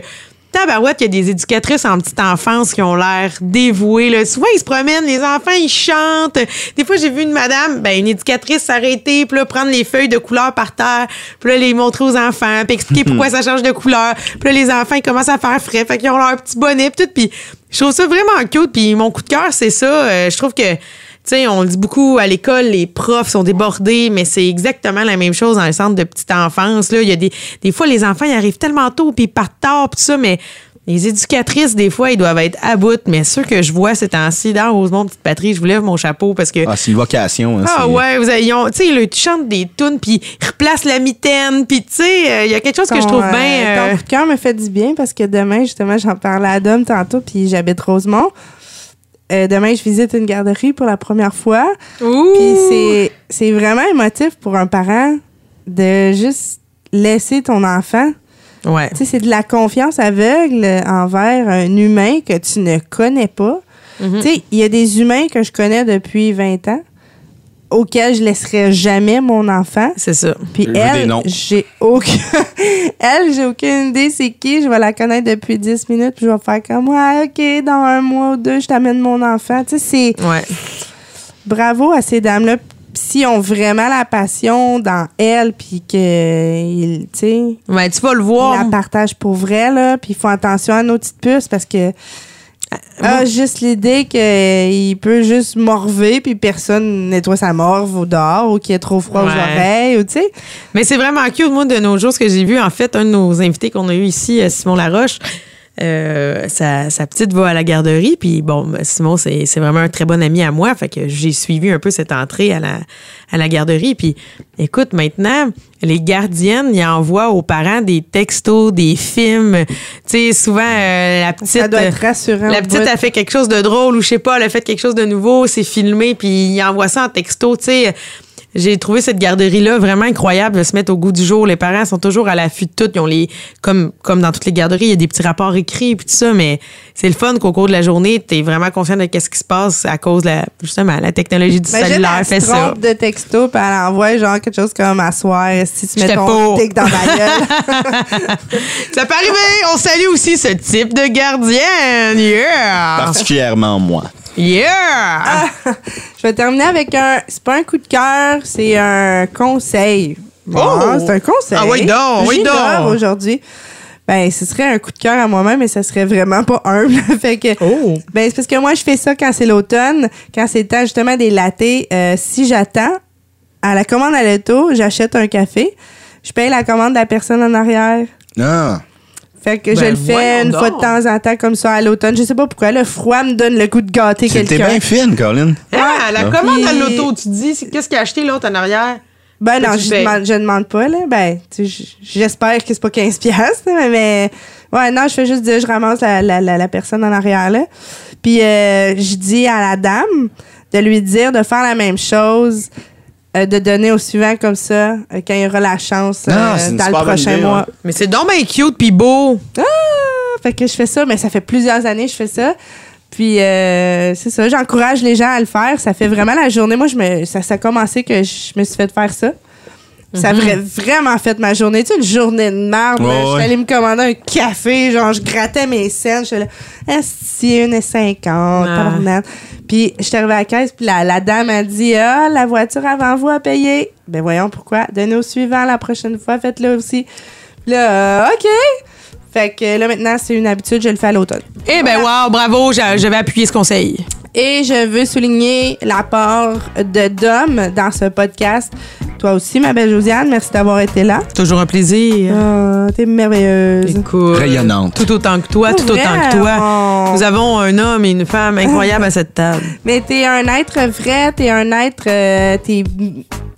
tabarouette, il y a des éducatrices en petite enfance qui ont l'air dévouées. Là. Souvent, ils se promènent, les enfants, ils chantent. Des fois, j'ai vu une madame, ben, une éducatrice s'arrêter, puis là, prendre les feuilles de couleur par terre, puis là, les montrer aux enfants, puis expliquer [laughs] pourquoi ça change de couleur. Puis là, les enfants, ils commencent à faire frais, fait qu'ils ont leur petit bonnet, puis tout. Puis je trouve ça vraiment cute. Puis mon coup de cœur, c'est ça. Euh, je trouve que sais, on le dit beaucoup à l'école, les profs sont débordés, mais c'est exactement la même chose dans le centre de petite enfance. Là. Il y a des, des fois, les enfants, ils arrivent tellement tôt, puis ils partent tard, puis tout ça, mais les éducatrices, des fois, ils doivent être à bout. Mais ceux que je vois ces temps-ci, dans Rosemont, petite patrie, je vous lève mon chapeau parce que. Ah, c'est une vocation. hein, Ah ouais, vous avez, ils ont- tu sais, ils chantent des tunes, puis ils replacent la mitaine, puis tu sais, euh, il y a quelque chose que je trouve bien... euh, euh, Ton coup de cœur me fait du bien parce que demain, justement, j'en parlais à Dom tantôt, puis j'habite Rosemont. Euh, demain, je visite une garderie pour la première fois. Ouh! Puis c'est, vraiment émotif pour un parent de juste laisser ton enfant. Ouais. Tu sais, c'est de la confiance aveugle envers un humain que tu ne connais pas. Mhm. Tu sais, il y a des humains que je connais depuis 20 ans auxquels je laisserai jamais mon enfant. C'est ça. Puis elle, j'ai aucun... [laughs] elle, j'ai aucune idée c'est qui. Je vais la connaître depuis 10 minutes, puis je vais faire comme, ouais, OK, dans un mois ou deux, je t'amène mon enfant. Tu sais, c'est Ouais. bravo à ces dames-là. S'ils ont vraiment la passion dans elle, puis que, ils- tu sais, Ouais, tu vas le ils voir. la partagent pour vrai, là, puis ils font attention à nos petites puces parce que Ah, juste l'idée qu'il peut juste morver puis personne nettoie sa morve au dehors ou qu'il est trop froid aux oreilles ou tu sais. Mais c'est vraiment cute, moi, de nos jours, ce que j'ai vu. En fait, un de nos invités qu'on a eu ici, euh, Simon Laroche, euh, sa, sa petite va à la garderie. Puis bon, ben, Simon, c'est c'est vraiment un très bon ami à moi. Fait que j'ai suivi un peu cette entrée à la, à la garderie. Puis écoute, maintenant, les gardiennes, ils envoient aux parents des textos, des films. Tu sais, souvent, euh, la petite. Ça doit être rassurant. La petite a fait quelque chose de drôle ou je sais pas, elle a fait quelque chose de nouveau, c'est filmé, puis il envoie ça en texto, tu sais. J'ai trouvé cette garderie-là vraiment incroyable de se mettre au goût du jour. Les parents sont toujours à l'affût de tout. Ils ont les, comme, comme dans toutes les garderies, il y a des petits rapports écrits puis tout ça, mais c'est le fun qu'au cours de la journée, tu es vraiment conscient de qu'est-ce qui se passe à cause de la, justement, la technologie du Imagine, cellulaire elle fait se ça. trompe de texto puis elle envoie genre quelque chose comme asseoir si tu mets J'étais ton tic dans ma [laughs] gueule. [laughs] Ça peut arriver! On salue aussi ce type de gardienne! Yeah! Particulièrement moi. Yeah! [laughs] Je vais terminer avec un. C'est pas un coup de cœur, c'est un conseil. Bon, Oh! C'est un conseil. Ah oui donc, oui donc. aujourd'hui. Ben, ce serait un coup de cœur à moi-même, mais ça serait vraiment pas humble. [laughs] fait que. Oh! Ben, c'est parce que moi, je fais ça quand c'est l'automne, quand c'est le temps justement des latés. Euh, si j'attends, à la commande à l'auto, j'achète un café. Je paye la commande de la personne en arrière. Ah. Fait que je Ben, le fais une fois de temps en temps comme ça à l'automne. Je sais pas pourquoi. Le froid me donne le goût de gâter C'était quelqu'un. bien fine, Colin. Ah, la Ouais. commande à l'auto, tu dis, qu'est-ce qu'il a acheté l'autre en arrière? Ben non, je demande, je demande pas, là. Ben, tu sais, j- j'espère que c'est pas 15 piastres, mais... Ouais, non, je fais juste dire, je ramasse la, la, la, la personne en arrière, là. Puis euh, je dis à la dame de lui dire de faire la même chose, euh, de donner au suivant comme ça, euh, quand il y aura la chance euh, Ah, c'est une dans le super bonne prochain idée, mois. ouais. Mais c'est donc bien cute pis beau. Ah! Fait que je fais ça, mais ça fait plusieurs années que je fais ça. Puis euh, c'est ça, j'encourage les gens à le faire. Ça fait vraiment la journée. Moi, je me, ça, ça a commencé que je me suis fait faire ça. Ça Mhm. vra- vraiment fait ma journée. Tu sais, une journée de merde. Ouais. Je suis allée me commander un café. Genre, je grattais mes scènes. Je suis là, Esti, 1,50, tabarnak. Puis, je suis arrivée à la caisse. Puis, la, la dame a dit Ah, la voiture avant vous a payé. Ben, voyons pourquoi. Donnez au suivant la prochaine fois. Faites-le aussi. Puis là, euh, OK. Fait que là, maintenant, c'est une habitude. Je le fais à l'automne. Eh ben wow, bravo, je, je vais appuyer ce conseil. Et je veux souligner l'apport de Dom dans ce podcast. Toi aussi, ma belle Josiane, merci d'avoir été là. Toujours un plaisir. Ah, T'es merveilleuse. Écoute, Rayonnante. Tout autant que toi, tout autant que toi. vrai? Nous avons un homme et une femme incroyables à cette table. [laughs] Mais t'es un être vrai, t'es un être. euh, t'es,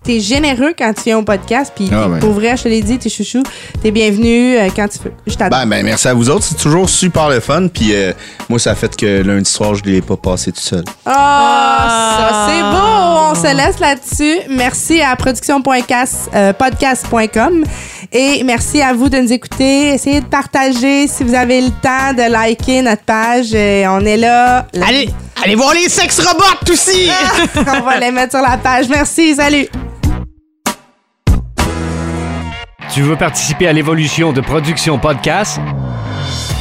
t'es généreux quand tu viens au podcast. Puis Ah t'es- ouais. pour vrai, je te l'ai dit, t'es chouchou. T'es bienvenu euh, quand tu veux. Je t'adore. Ben, ben, merci à vous autres. C'est toujours super le fun. Puis euh, moi, ça a fait que lundi soir, je ne l'ai pas passé tout seul. Ah, ça c'est beau. On se laisse là-dessus. Merci à production.podcast, euh, podcast.com et merci à vous de nous écouter. Essayez de partager si vous avez le temps de liker notre page. Et on est là. Allez, allez voir les sex robots aussi! [laughs] on va les mettre sur la page. Merci. Salut. Tu veux participer à l'évolution de Production Podcast?